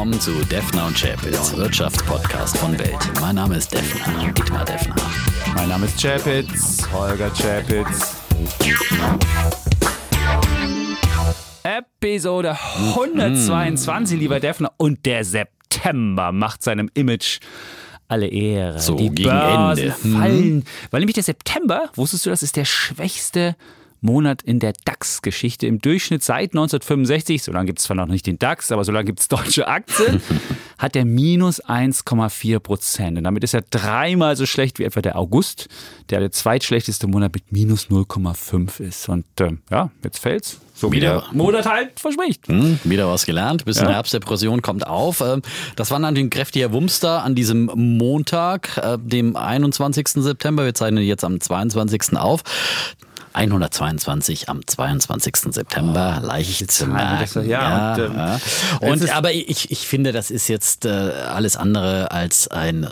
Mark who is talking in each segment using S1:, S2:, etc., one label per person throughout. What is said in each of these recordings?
S1: willkommen zu Defner und Chapitz, Wirtschaftspodcast von Welt. Mein Name ist Defner, Dietmar Defner.
S2: Mein Name ist Chapitz, Holger Chapitz. Episode 122, lieber Defner. Und der September macht seinem Image alle Ehre.
S1: So,
S2: Die
S1: gegen
S2: Börsen
S1: Ende.
S2: fallen. Weil nämlich der September, wusstest du, das ist der schwächste Monat in der DAX-Geschichte. Im Durchschnitt seit 1965, so lange gibt es zwar noch nicht den DAX, aber so lange gibt es deutsche Aktien, hat er minus 1,4 Prozent. Und damit ist er dreimal so schlecht wie etwa der August, der der zweitschlechteste Monat mit minus 0,5 ist. Und ähm, ja, jetzt fällt's. So wie
S1: Wieder.
S2: der Monat halt verspricht.
S1: Hm, wieder was gelernt. Bisschen
S2: Ja.
S1: Herbstdepression kommt auf. Ähm, Das war natürlich ein kräftiger Wumster an diesem Montag, äh, dem 21. September. Wir zeichnen jetzt am 22. auf. 122 am 22. September, leicht zu merken.
S2: das- ja, und, ähm,
S1: ja. Und, aber ich, ich finde, das ist jetzt äh, alles andere als ein äh,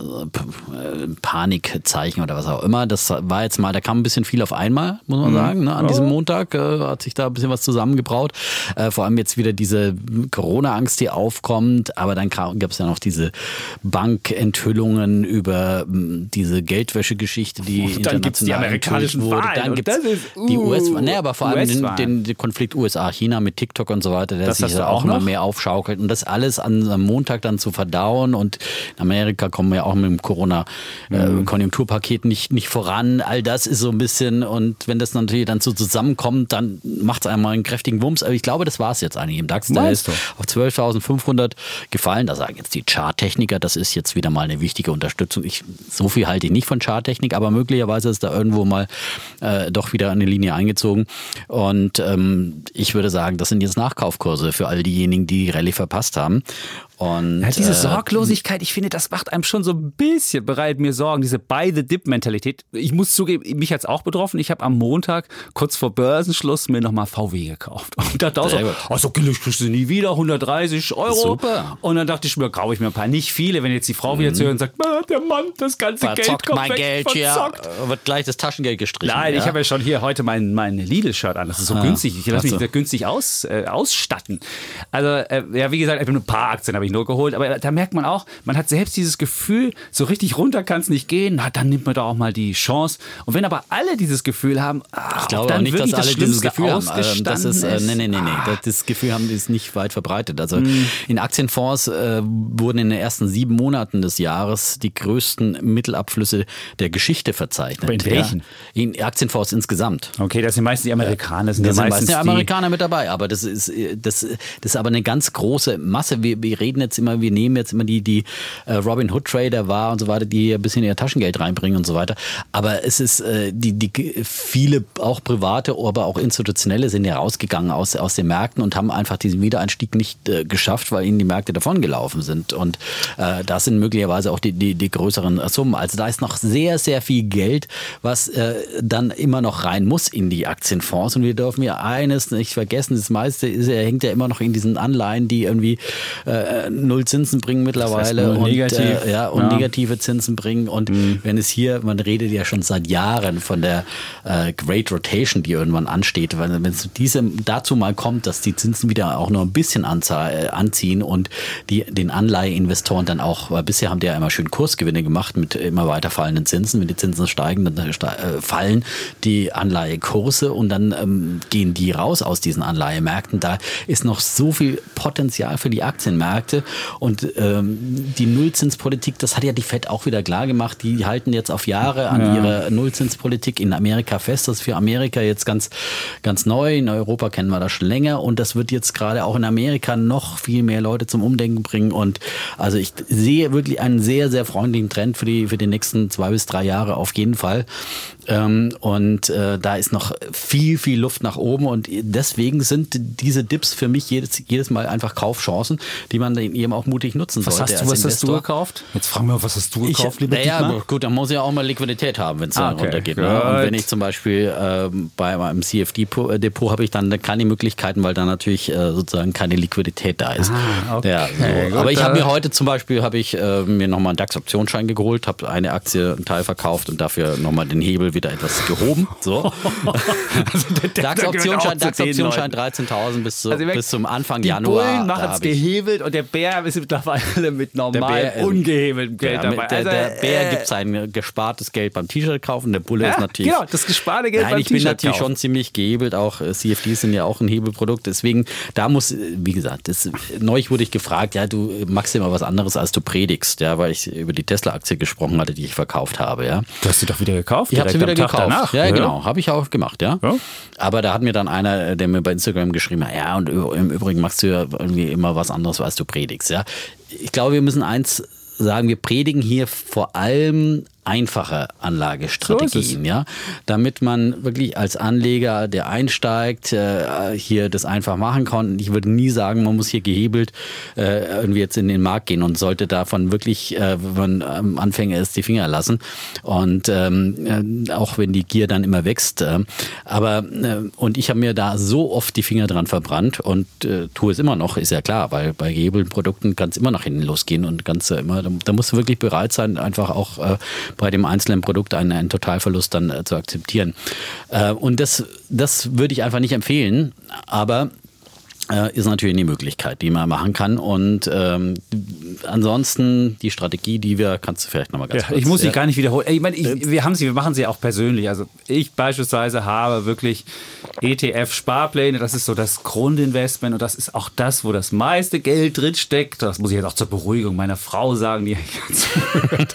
S1: äh, Panikzeichen oder was auch immer. Das war jetzt mal, da kam ein bisschen viel auf einmal, muss
S2: Mhm.
S1: man sagen. Ne? An diesem Montag äh, hat sich da ein bisschen was zusammengebraut. Äh, vor allem jetzt wieder diese Corona-Angst, die aufkommt. Aber dann gab es ja noch diese Bankenthüllungen über m, diese Geldwäsche-Geschichte, die
S2: Und dann gibt's die
S1: international
S2: amerikanischen
S1: wurde.
S2: Wahlen.
S1: Dann gibt's
S2: das ist,
S1: die
S2: uh,
S1: US, nee, aber vor allem den, den, den Konflikt USA-China mit TikTok und so weiter, der
S2: Das
S1: sich ja auch
S2: auch
S1: immer
S2: noch?
S1: mehr aufschaukelt. Und das alles an, am Montag dann zu verdauen. Und in Amerika kommen wir ja auch mit dem
S2: Mhm.
S1: Corona-Konjunkturpaket nicht, nicht voran. All das ist so ein bisschen, und wenn das natürlich dann so zusammenkommt, dann macht es einmal einen kräftigen Wumms. Aber ich glaube, das war es jetzt eigentlich im DAX. Der
S2: Meinst
S1: ist auf 12.500 gefallen. Da sagen jetzt die Charttechniker, das ist jetzt wieder mal eine wichtige Unterstützung. Ich, so viel halte ich nicht von Charttechnik, aber möglicherweise ist da irgendwo mal äh, doch wieder eine Linie eingezogen. Und ähm, ich würde sagen, das sind jetzt Nachkaufkurse für all diejenigen, die die Rallye verpasst haben. Und
S2: Ja, diese
S1: äh,
S2: Sorglosigkeit, ich finde, das macht einem schon so ein bisschen bereit, mir Sorgen. Diese Buy-the-Dip-Mentalität. Ich muss zugeben, mich hat's auch betroffen. Ich habe am Montag, kurz vor Börsenschluss, mir nochmal VW gekauft. Und dachte auch so,
S1: gut.
S2: oh, so billig kriegst du nie wieder, 130 Euro.
S1: Super.
S2: Und dann dachte ich mir, kaufe ich mir ein paar. Nicht viele, wenn jetzt die Frau wieder zu hören sagt, "Ah, der Mann, das ganze Geld
S1: verzockt
S2: kommt
S1: mein
S2: weg,
S1: Geld
S2: verzockt.
S1: äh, wird gleich das Taschengeld gestrichen.
S2: Nein,
S1: ja?
S2: ich habe ja schon hier heute mein, mein Lidl-Shirt an. Das ist so günstig. Ich lasse mich
S1: Ah, ach so.
S2: sehr günstig aus, äh, ausstatten. Also, äh, ja, wie gesagt, ich hab nur ein paar Aktien habe ich nur geholt. Aber da merkt man auch, man hat selbst dieses Gefühl, so richtig runter kann es nicht gehen. Na, dann nimmt man doch auch mal die Chance. Und wenn aber alle dieses Gefühl haben, ach,
S1: Ich glaube
S2: dann
S1: auch nicht, dass
S2: wirklich
S1: alle
S2: das
S1: dieses Gefühl haben. Ähm, Das ist, äh, nee, nee, nee, nee.
S2: Ah.
S1: Das, das Gefühl haben die ist nicht weit verbreitet. Also
S2: Hm.
S1: in Aktienfonds äh, wurden in den ersten sieben Monaten des Jahres die größten Mittelabflüsse der Geschichte verzeichnet.
S2: Aber in welchen?
S1: Ja. In Aktienfonds insgesamt.
S2: Okay, das sind meistens die Amerikaner. Das sind
S1: Da
S2: ja
S1: sind
S2: meistens
S1: meistens
S2: die,
S1: Amerikaner mit dabei, aber das ist, äh, das, das ist aber eine ganz große Masse. Wir, wir reden jetzt immer, wir nehmen jetzt immer die, die äh, Robin Hood Trader wahr und so weiter, die ein bisschen ihr Taschengeld reinbringen und so weiter. Aber es ist, äh, die, die viele, auch private, aber auch institutionelle sind ja rausgegangen aus, aus den Märkten und haben einfach diesen Wiedereinstieg nicht äh, geschafft, weil ihnen die Märkte davongelaufen sind. Und äh, das sind möglicherweise auch die, die, die größeren Summen. Also da ist noch sehr, sehr viel Geld, was äh, dann immer noch rein muss in die Aktienfonds. Und wir dürfen ja eines nicht vergessen, das meiste ist, hängt ja immer noch in diesen Anleihen, die irgendwie null Zinsen bringen mittlerweile
S2: null
S1: und,
S2: negativ.
S1: Äh, ja, und
S2: Ja.
S1: negative Zinsen bringen. Und wenn es hier, man redet ja schon seit Jahren von der äh, Great Rotation, die irgendwann ansteht, weil wenn es diese, dazu mal kommt, dass die Zinsen wieder auch nur ein bisschen anza- äh, anziehen und die, den Anleiheinvestoren dann auch, weil bisher haben die ja immer schön Kursgewinne gemacht mit immer weiter fallenden Zinsen. Wenn die Zinsen steigen, dann äh, äh, fallen die Anleihekurse und dann ähm, gehen die raus aus diesen Anleihemärkten. Da ist noch so viel Potenzial für die Aktienmärkte und ähm, die Nullzinspolitik, das hat ja die FED auch wieder klar gemacht. Die halten jetzt auf Jahre an ihrer Nullzinspolitik in Amerika fest. Das ist für Amerika jetzt ganz, ganz neu. In Europa kennen wir das schon länger und das wird jetzt gerade auch in Amerika noch viel mehr Leute zum Umdenken bringen. Und also ich sehe wirklich einen sehr, sehr freundlichen Trend für die, für die nächsten zwei bis drei Jahre auf jeden Fall. Ähm, und äh, da ist noch viel, viel Luft nach oben und deswegen sind diese Dips für mich jedes, jedes Mal einfach Kaufchancen, die man eben auch mutig nutzen
S2: Was
S1: sollte.
S2: hast du,
S1: als
S2: was hast du
S1: Investor.
S2: gekauft? Jetzt fragen wir, was hast du
S1: Ich,
S2: gekauft, lieber
S1: naja,
S2: Dietmar?
S1: gut, dann muss ich auch mal Liquidität haben, wenn es
S2: Ah,
S1: dann
S2: okay,
S1: runtergeht. Ne? Und wenn ich zum Beispiel ähm, bei meinem CFD-Depot habe ich dann keine Möglichkeiten, weil da natürlich äh, sozusagen keine Liquidität da ist.
S2: Ah, okay,
S1: ja, so.
S2: gut,
S1: Aber ich habe
S2: äh,
S1: mir heute zum Beispiel habe ich äh, mir nochmal einen DAX-Optionsschein geholt, habe eine Aktie, einen Teil verkauft und dafür nochmal den Hebel wieder etwas gehoben. So.
S2: Also
S1: DAX-Optionsschein
S2: den
S1: DAX 13.000 bis, zu,
S2: Also,
S1: bis zum Anfang
S2: die
S1: Januar.
S2: Bullen
S1: da
S2: machen es gehebelt und der Bär ist mittlerweile mit normal
S1: Bär, äh,
S2: ungehebeltem Geld
S1: Ja,
S2: dabei.
S1: der,
S2: Also,
S1: der Bär
S2: äh,
S1: gibt sein gespartes Geld beim T-Shirt kaufen, der Bulle
S2: ja,
S1: ist natürlich.
S2: genau, das gesparte Geld
S1: Nein,
S2: beim
S1: ich bin
S2: T-Shirt
S1: natürlich
S2: kaufen.
S1: schon ziemlich gehebelt. Auch äh, CFDs sind ja auch ein Hebelprodukt. Deswegen, da muss, äh, wie gesagt, das, neulich wurde ich gefragt, ja, du machst immer was anderes, als du predigst, ja, weil ich über die Tesla-Aktie gesprochen hatte, die ich verkauft habe, ja.
S2: Du hast sie doch wieder gekauft?
S1: Ich habe sie wieder
S2: am Tag
S1: gekauft.
S2: Danach.
S1: Ja, genau, habe ich auch gemacht, ja.
S2: Ja.
S1: Aber da hat mir dann einer, der mir bei Instagram geschrieben hat, ja, und im Übrigen machst du ja irgendwie immer was anderes, als du predigst, ja. Ich glaube, wir müssen eins sagen, wir predigen hier vor allem einfache Anlagestrategien, ja, damit man wirklich als Anleger, der einsteigt, äh, hier das einfach machen kann. Ich würde nie sagen, man muss hier gehebelt äh, irgendwie jetzt in den Markt gehen und sollte davon wirklich, äh, wenn man ähm, Anfänger ist, die Finger lassen. Und ähm, äh, auch wenn die Gier dann immer wächst. Aber und ich habe mir da so oft die Finger dran verbrannt und tue es immer noch, ist ja klar, weil bei gehebelten Produkten kann es immer nach hinten losgehen und ganz äh, immer, da, musst du wirklich bereit sein, einfach auch bei dem einzelnen Produkt einen, einen Totalverlust dann äh, zu akzeptieren. Äh, und das, das würde ich einfach nicht empfehlen, aber ist natürlich eine Möglichkeit, die man machen kann. Und ähm, ansonsten die Strategie, die wir, kannst du vielleicht nochmal ganz
S2: Ja,
S1: kurz.
S2: ich muss sie
S1: ja.
S2: gar nicht wiederholen. Ich meine, ich, wir haben sie, wir machen sie auch persönlich. Also ich beispielsweise habe wirklich ETF-Sparpläne. Das ist so das Grundinvestment und das ist auch das, wo das meiste Geld drin steckt. Das muss ich jetzt auch zur Beruhigung meiner Frau sagen, die zuhört.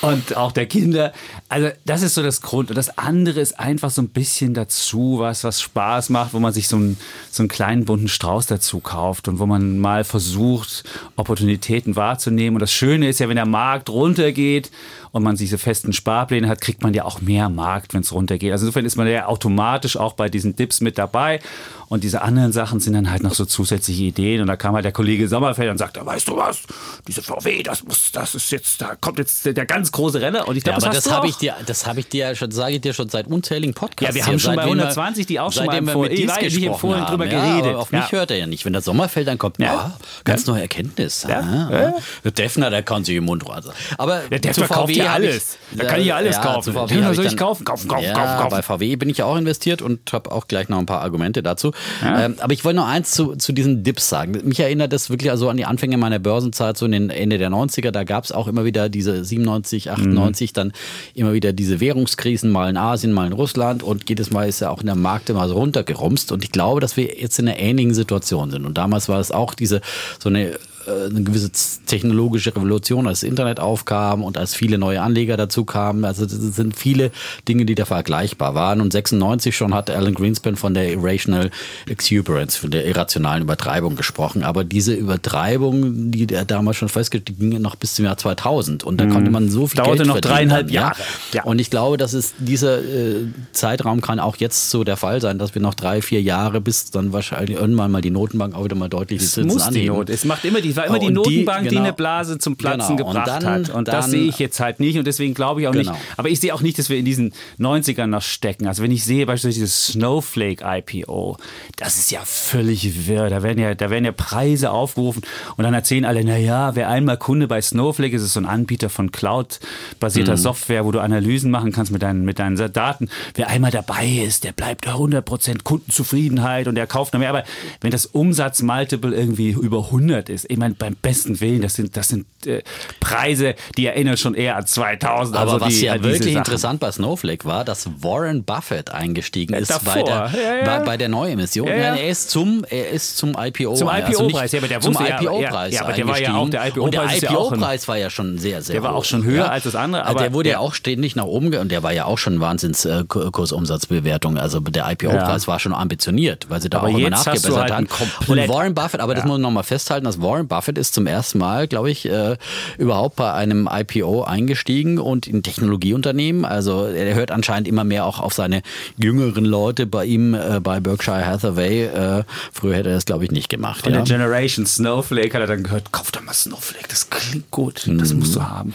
S2: und auch der Kinder. Also das ist so das Grund. Und das andere ist einfach so ein bisschen dazu, was, was Spaß macht, wo man sich so einen, so einen kleinen bunten Strauß dazu kauft und wo man mal versucht, Opportunitäten wahrzunehmen. Und das Schöne ist ja, wenn der Markt runtergeht und man diese festen Sparpläne hat, kriegt man ja auch mehr Markt, wenn es runtergeht. Also insofern ist man ja automatisch auch bei diesen Dips mit dabei. Und diese anderen Sachen sind dann halt noch so zusätzliche Ideen. Und da kam halt der Kollege Sommerfeld und sagte, weißt du was, diese VW, das muss, das ist jetzt, da kommt jetzt der, der ganz große Renner. Und ich
S1: Ja,
S2: glaube,
S1: aber
S2: das,
S1: das habe ich dir, das habe ich dir ja schon, sage ich dir schon seit unzähligen Podcasts.
S2: Ja, wir haben
S1: hier,
S2: schon bei
S1: seitdem wir-
S2: 120 die auch schon mal empfohlen.
S1: mit Dies
S2: ja
S1: gesprochen haben.
S2: drüber
S1: ja,
S2: geredet.
S1: Aber auf mich
S2: Ja.
S1: hört er ja nicht. Wenn der Sommerfeld dann kommt,
S2: Ja.
S1: ja, ganz neue Erkenntnis.
S2: Ja.
S1: Ah,
S2: Ja.
S1: Der Defner, der kann sich im Mund rasen. Aber
S2: Der
S1: zu
S2: Defner kauft
S1: VW
S2: ja alles.
S1: Ich,
S2: Da kann ich ja alles kaufen.
S1: VW
S2: Defner
S1: hab
S2: soll ich
S1: dann-
S2: kaufen? Kaufen, kaufen,
S1: ja,
S2: kaufen, kaufen.
S1: Bei VW bin ich ja auch investiert und habe auch gleich noch ein paar Argumente dazu. Ähm, aber ich wollte noch eins zu, zu diesen Dips sagen. Mich erinnert das wirklich also an die Anfänge meiner Börsenzeit, so in den Ende der 90er. Da gab es auch immer wieder diese 97, 98, dann immer wieder diese Währungskrisen, mal in Asien, mal in Russland und jedes Mal ist ja auch in der Markt immer so runtergerumst. Und ich glaube, dass wir jetzt in einer ähnlichen Situation sind. Und damals war es auch diese so eine eine gewisse technologische Revolution, als das Internet aufkam und als viele neue Anleger dazu kamen. Also das sind viele Dinge, die da vergleichbar waren. Und 96 schon hat Alan Greenspan von der Irrational Exuberance, von der irrationalen Übertreibung gesprochen. Aber diese Übertreibung, die er damals schon festgestellt, die ging noch bis zum Jahr 2000. Und da konnte man so viel
S2: Mhm. Dauerte
S1: Geld
S2: noch dreieinhalb
S1: dann,
S2: Jahre.
S1: Ja.
S2: Ja.
S1: Und ich glaube, dass es dieser äh, Zeitraum kann auch jetzt so der Fall sein, dass wir noch drei, vier Jahre bis dann wahrscheinlich irgendwann mal die Notenbank auch wieder mal deutlich die
S2: Es
S1: Zinsen
S2: muss die
S1: anheben.
S2: Not. Es macht immer die, war immer die
S1: Und die-
S2: Notenbank, die,
S1: genau.
S2: eine Blase zum Platzen
S1: Genau. Und
S2: gebracht
S1: dann-
S2: hat. Und das
S1: dann-
S2: sehe ich jetzt halt nicht. Und deswegen glaube ich auch
S1: Genau.
S2: nicht. Aber ich sehe auch nicht, dass wir in diesen 90ern noch stecken. Also wenn ich sehe beispielsweise dieses Snowflake IPO, das ist ja völlig wirr. Da werden ja, da werden ja Preise aufgerufen und dann erzählen alle, na ja, wer einmal Kunde bei Snowflake ist, ist so ein Anbieter von Cloud-basierter
S1: Mhm.
S2: Software, wo du Analysen machen kannst mit deinen, mit deinen Daten. Wer einmal dabei ist, der bleibt 100% Kundenzufriedenheit und der kauft noch mehr. Aber wenn das Umsatzmultiple irgendwie über 100 ist, ich meine, beim besten Willen, das sind, das sind äh, Preise, die erinnern schon eher an 2000.
S1: Aber
S2: also
S1: was
S2: die,
S1: ja
S2: diese
S1: wirklich interessant bei Snowflake war, dass Warren Buffett eingestiegen ist
S2: davor.
S1: bei der,
S2: Ja, ja.
S1: Bei, bei der Neuemission.
S2: Ja, ja.
S1: er ist zum, er ist zum IPO.
S2: Zum
S1: also
S2: IPO-Preis, ja, aber der
S1: zum IPO-Preis
S2: ja, aber der war ja auch- der
S1: Und der
S2: IPO-Preis
S1: IPO-Preis war ja schon sehr, sehr
S2: Der war
S1: hoch.
S2: auch schon höher als das andere,
S1: Also
S2: aber
S1: der wurde ja auch ständig nach oben und der war ja auch schon Wahnsinns äh, Ku- Kursumsatzbewertung. Also der IPO-Preis war schon ambitioniert, weil sie da
S2: Aber
S1: auch immer nachgebessert
S2: halt
S1: haben. Und Warren Buffett, aber das muss man nochmal festhalten, dass Warren Buffett ist zum ersten Mal, glaube ich, äh, überhaupt bei einem IPO eingestiegen und in Technologieunternehmen. Also er hört anscheinend immer mehr auch auf seine jüngeren Leute bei ihm, äh, bei Berkshire Hathaway. Äh, früher hätte er das, glaube ich, nicht gemacht.
S2: Von
S1: ja.
S2: der Generation Snowflake hat er dann gehört, kauf doch mal Snowflake, das klingt gut, das musst du haben.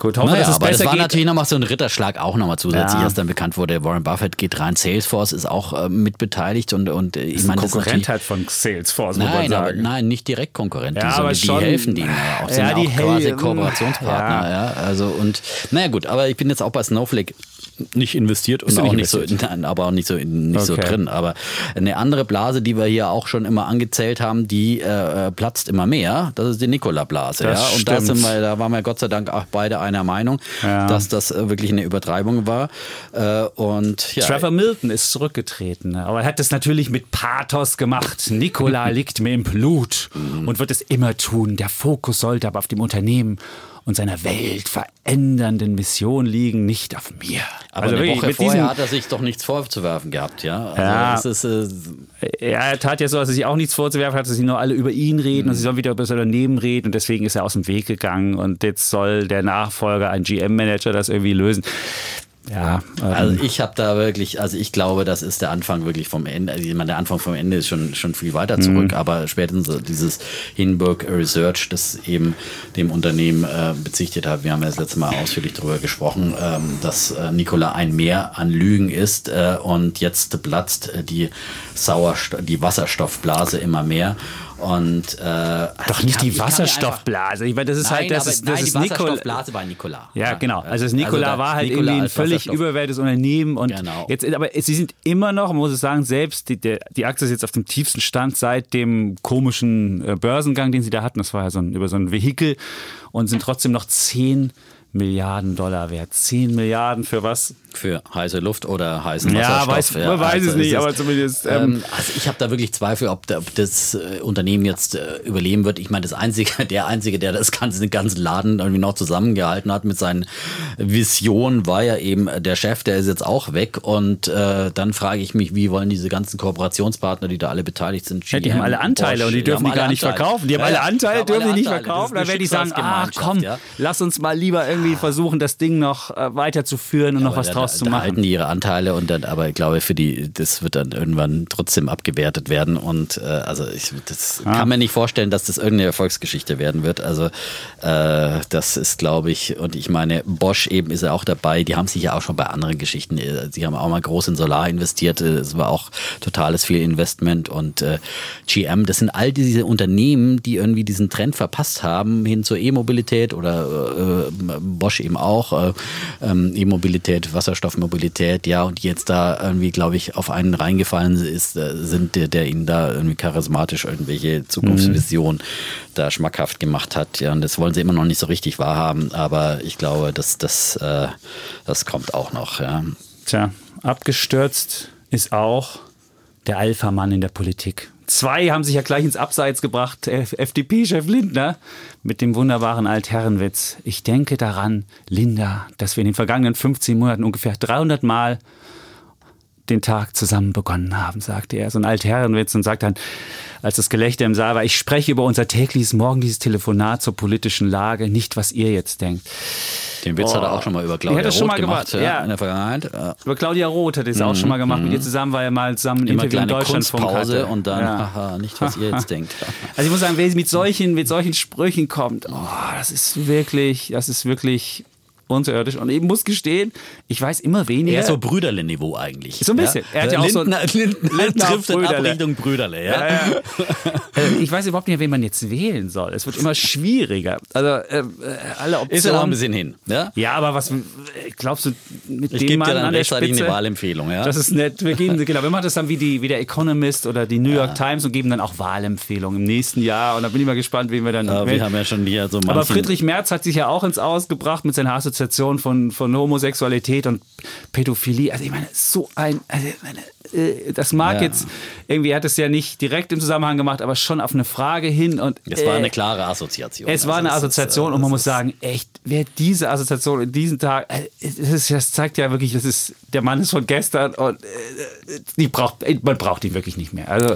S2: Gut, hoffe.
S1: Naja,
S2: dass es
S1: aber das
S2: besser
S1: war
S2: geht.
S1: natürlich nochmal so ein Ritterschlag auch nochmal zusätzlich,
S2: Ja.
S1: als dann bekannt wurde, Warren Buffett geht rein, Salesforce ist auch äh, mit beteiligt und, und äh, ich
S2: Das ist ein
S1: meine, das ist
S2: Konkurrent halt von Salesforce, muss man
S1: Nein, aber,
S2: sagen.
S1: nein, nicht direkt Konkurrent,
S2: Ja,
S1: sondern die
S2: schon-
S1: helfen denen ja auch, sind
S2: Ja,
S1: ja
S2: die
S1: auch quasi Kooperationspartner, ja. also und naja gut, aber ich bin jetzt auch bei Snowflake nicht investiert und auch
S2: nicht
S1: nicht so, nein, aber auch nicht so, nicht so
S2: Okay.
S1: drin. Aber eine andere Blase, die wir hier auch schon immer angezählt haben, die äh, äh, platzt immer mehr. Das ist die Nikola-Blase. Ja? Und da, sind wir, da waren wir Gott sei Dank auch beide einer Meinung,
S2: Ja.
S1: dass das äh, wirklich eine Übertreibung war. Äh, und ja,
S2: Trevor Milton ist zurückgetreten, aber er hat das natürlich mit Pathos gemacht. Nikola liegt mir im Blut und wird es immer tun. Der Fokus sollte aber auf dem Unternehmen und seiner Welt verändernden Mission liegen, nicht auf mir.
S1: aber
S2: Also
S1: eine
S2: wirklich,
S1: Woche
S2: mit
S1: vorher
S2: diesem-
S1: hat er sich doch nichts vorzuwerfen gehabt. Ja, also
S2: Ja.
S1: das ist, äh,
S2: Ja, er tat ja so, dass er sich auch nichts vorzuwerfen hat, dass sie nur alle über ihn reden und sie sollen wieder über das Unternehmen reden und deswegen ist er aus dem Weg gegangen und jetzt soll der Nachfolger, ein GM-Manager, das irgendwie lösen. Ja, ähm,
S1: Also ich habe da wirklich, also ich glaube, das ist der Anfang wirklich vom Ende. Also ich meine, der Anfang vom Ende ist schon, schon viel weiter
S2: Mhm.
S1: zurück, aber spätestens dieses Hindenburg Research, das eben dem Unternehmen äh, bezichtet hat. Wir haben ja das letzte Mal ausführlich darüber gesprochen, ähm, dass äh, Nikola ein Meer an Lügen ist äh, und jetzt platzt äh, die Sauerstoff, die Wasserstoffblase immer mehr. Und äh, also
S2: doch
S1: ich
S2: nicht die
S1: ich
S2: Wasserstoffblase. Ich meine, das ist
S1: Nein,
S2: halt, das
S1: aber
S2: ist,
S1: nein,
S2: das
S1: die
S2: ist Nikola.
S1: Wasserstoffblase war Nikola.
S2: Ja, genau. Also das Nikola
S1: da-
S2: war halt
S1: Nikola
S2: irgendwie ein völlig überwertetes Unternehmen und
S1: Genau.
S2: jetzt, aber sie sind immer noch, man muss es sagen, selbst die, der, die Aktie ist jetzt auf dem tiefsten Stand seit dem komischen äh, Börsengang, den sie da hatten. Das war ja so ein, über so ein Vehikel und sind trotzdem noch 10 Milliarden Dollar wert. 10 Milliarden für was?
S1: Für heiße Luft oder heißen
S2: Ja,
S1: Wasserstoff.
S2: weiß- man weiß es nicht, aber zumindest, ähm,
S1: Ähm, also ich habe da wirklich Zweifel, ob, da, ob das äh, Unternehmen jetzt äh, überleben wird. Ich meine, das einzige, der einzige, der das ganze, den ganzen Laden irgendwie noch zusammengehalten hat mit seinen Visionen, war ja eben der Chef. Der ist jetzt auch weg. Und äh, dann frage ich mich, wie wollen diese ganzen Kooperationspartner, die da alle beteiligt sind,
S2: Ja, die haben
S1: GM,
S2: alle Anteile
S1: Bosch,
S2: und die dürfen die
S1: haben
S2: gar nicht
S1: Anteile.
S2: verkaufen. Die haben
S1: Ja,
S2: alle
S1: ja,
S2: Anteile, dürfen
S1: alle
S2: die nicht
S1: Anteile.
S2: Verkaufen. Dann werde ich sagen, ah komm,
S1: ja.
S2: lass uns mal lieber irgendwie versuchen, das Ding noch äh, weiterzuführen und noch was draus zu machen.
S1: halten die ihre Anteile und dann, aber ich glaube, für die, das wird dann irgendwann trotzdem abgewertet werden. Und äh, also ich das
S2: Ah.
S1: kann mir nicht vorstellen, dass das irgendeine Erfolgsgeschichte werden wird. Also äh, das ist, glaube ich, und ich meine, Bosch eben ist ja auch dabei, die haben sich ja auch schon bei anderen Geschichten, äh, sie haben auch mal groß in Solar investiert, äh, es war auch totales viel Investment und äh, GM, das sind all diese Unternehmen, die irgendwie diesen Trend verpasst haben hin zur E-Mobilität oder äh, Bosch eben auch, äh, ähm, E-Mobilität, Wasserstoffmobilität, ja, und jetzt da irgendwie, glaube ich, auf einen reingefallen ist, äh, sind, der, der ihnen da irgendwie charismatisch irgendwelche Zukunftsvisionen da schmackhaft gemacht hat. Ja, und das wollen sie immer noch nicht so richtig wahrhaben, aber ich glaube, dass das, äh, das kommt auch noch, ja.
S2: Tja, abgestürzt ist auch der Alpha-Mann in der Politik. Zwei haben sich ja gleich ins Abseits gebracht. F- FDP-Chef Lindner mit dem wunderbaren Altherrenwitz. Ich denke daran, Linda, dass wir in den vergangenen 15 Monaten ungefähr 300 Mal den Tag zusammen begonnen haben, sagte er. So ein Altherrenwitz und sagt dann, als das Gelächter im Saal war, ich spreche über unser tägliches morgendliches Telefonat zur politischen Lage, nicht was ihr jetzt denkt.
S1: Den Witz hat er
S2: Oh.
S1: auch schon mal über Claudia
S2: hat er schon
S1: Roth
S2: mal
S1: gemacht,
S2: gemacht, ja.
S1: in der Vergangenheit.
S2: Über Claudia Roth hat er es auch schon mal gemacht. Mit ihr zusammen war er mal zusammen
S1: Immer
S2: Interview in Deutschlandfunk hatte.
S1: und dann,
S2: Ja.
S1: haha, nicht, was ihr jetzt denkt.
S2: Also ich muss sagen, wer mit solchen, mit solchen Sprüchen kommt, oh, das ist wirklich, das ist wirklich unterirdisch. Und ich muss gestehen, ich weiß immer weniger.
S1: Eher so Brüderle-Niveau eigentlich.
S2: So ein bisschen. Er hat ja auch so-
S1: Lindner, Lindner,
S2: Lindner
S1: trifft dann ab
S2: Brüderle.
S1: Richtung Brüderle, ja.
S2: Äh, ich weiß überhaupt nicht, wen man jetzt wählen soll. Es wird immer schwieriger. Also äh, äh, alle Optionen.
S1: Ist ja noch ein bisschen hin, ja.
S2: Ja, aber was glaubst du mit
S1: Ich
S2: dem
S1: gebe
S2: Mann
S1: dir dann
S2: an der
S1: rechtzeitig
S2: Spitze?
S1: eine Wahlempfehlung, ja.
S2: Das ist nett. Wir geben, genau, wir machen das dann wie, die, wie der Economist oder die New York Times und geben dann auch Wahlempfehlungen im nächsten Jahr. Und da bin ich mal gespannt, wen wir dann.
S1: Aber
S2: wählen.
S1: wir haben ja schon hier so
S2: Aber Friedrich Merz hat sich ja auch ins Ausgebracht mit seiner Assoziation von, von Homosexualität und Pädophilie. Also ich meine, so ein, also ich meine, äh, das mag
S1: Ja.
S2: jetzt, irgendwie hat es ja nicht direkt im Zusammenhang gemacht, aber schon auf eine Frage hin und
S1: es war
S2: äh,
S1: eine klare Assoziation.
S2: es war eine
S1: Also ist,
S2: Assoziation
S1: äh,
S2: und man muss
S1: ist-
S2: sagen, echt, wer diese Assoziation in diesem Tag, äh, das, ist, das zeigt ja wirklich, das ist, der Mann ist von gestern und äh, die braucht, man braucht ihn wirklich nicht mehr. Also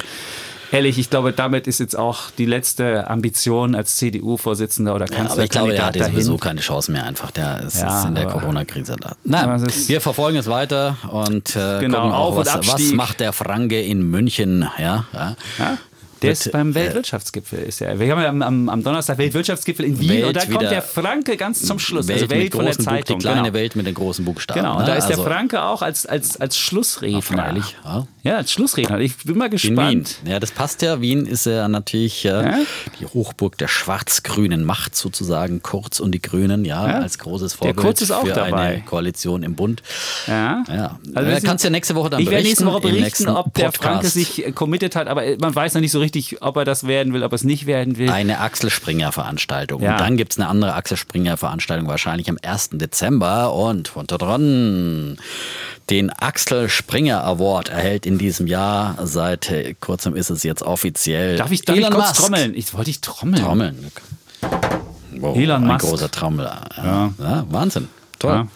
S2: ehrlich, ich glaube, damit ist jetzt auch die letzte Ambition als CDU-Vorsitzender oder
S1: Ja, aber ich glaube, er
S2: Kanzlerkandidat
S1: hat ja sowieso
S2: dahin.
S1: keine Chance mehr einfach. Der ist,
S2: Ja,
S1: ist in der Corona-Krise da.
S2: Ist-
S1: wir verfolgen es weiter und äh,
S2: Genau,
S1: gucken auch,
S2: Auf- und
S1: was, was
S2: Abstieg.
S1: macht der Franke in München. Ja, ja.
S2: Ja? Der ist beim Weltwirtschaftsgipfel. Ist ja. Wir haben ja am, am, Donnerstag Weltwirtschaftsgipfel in Wien
S1: Welt
S2: und da kommt der Franke ganz zum Schluss.
S1: Welt
S2: also Welt von der
S1: großen Buch,
S2: Zeitung.
S1: die kleine
S2: genau.
S1: Welt mit den großen Buchstaben.
S2: Genau, und
S1: ne?
S2: da ist der
S1: Also,
S2: Franke auch als, als, als Schlussredner.
S1: freilich, ja.
S2: Ja, als Schlussredner. Ich bin mal
S1: In Wien.
S2: gespannt.
S1: Ja, das passt ja. Wien ist ja natürlich äh,
S2: Ja?
S1: die Hochburg der schwarz-grünen Macht sozusagen. Kurz und die Grünen, ja,
S2: Ja?
S1: als großes
S2: Der
S1: Vorbild
S2: Kurz ist auch
S1: für
S2: dabei.
S1: eine Koalition im Bund.
S2: Ja.
S1: Ja,
S2: Also sind-
S1: kannst ja nächste Woche dann
S2: ich werde nächste Woche berichten, ob der. Franke sich committed hat, aber man weiß noch nicht so richtig, ob er das werden will, ob er es nicht werden will.
S1: Eine Axel Springer Veranstaltung.
S2: Ja.
S1: Und dann gibt es eine andere Axel Springer Veranstaltung wahrscheinlich am 1. Dezember. Und da dran den Axel Springer Award erhält in diesem Jahr. Seit äh, kurzem ist es jetzt offiziell.
S2: Darf ich, darf ich
S1: Elon
S2: kurz
S1: Musk.
S2: trommeln? Ich wollte ich trommeln.
S1: Trommeln. Wow,
S2: Elon
S1: ein
S2: Musk.
S1: großer Trommel. Ja. Ja, Wahnsinn. Toll.
S2: Ja.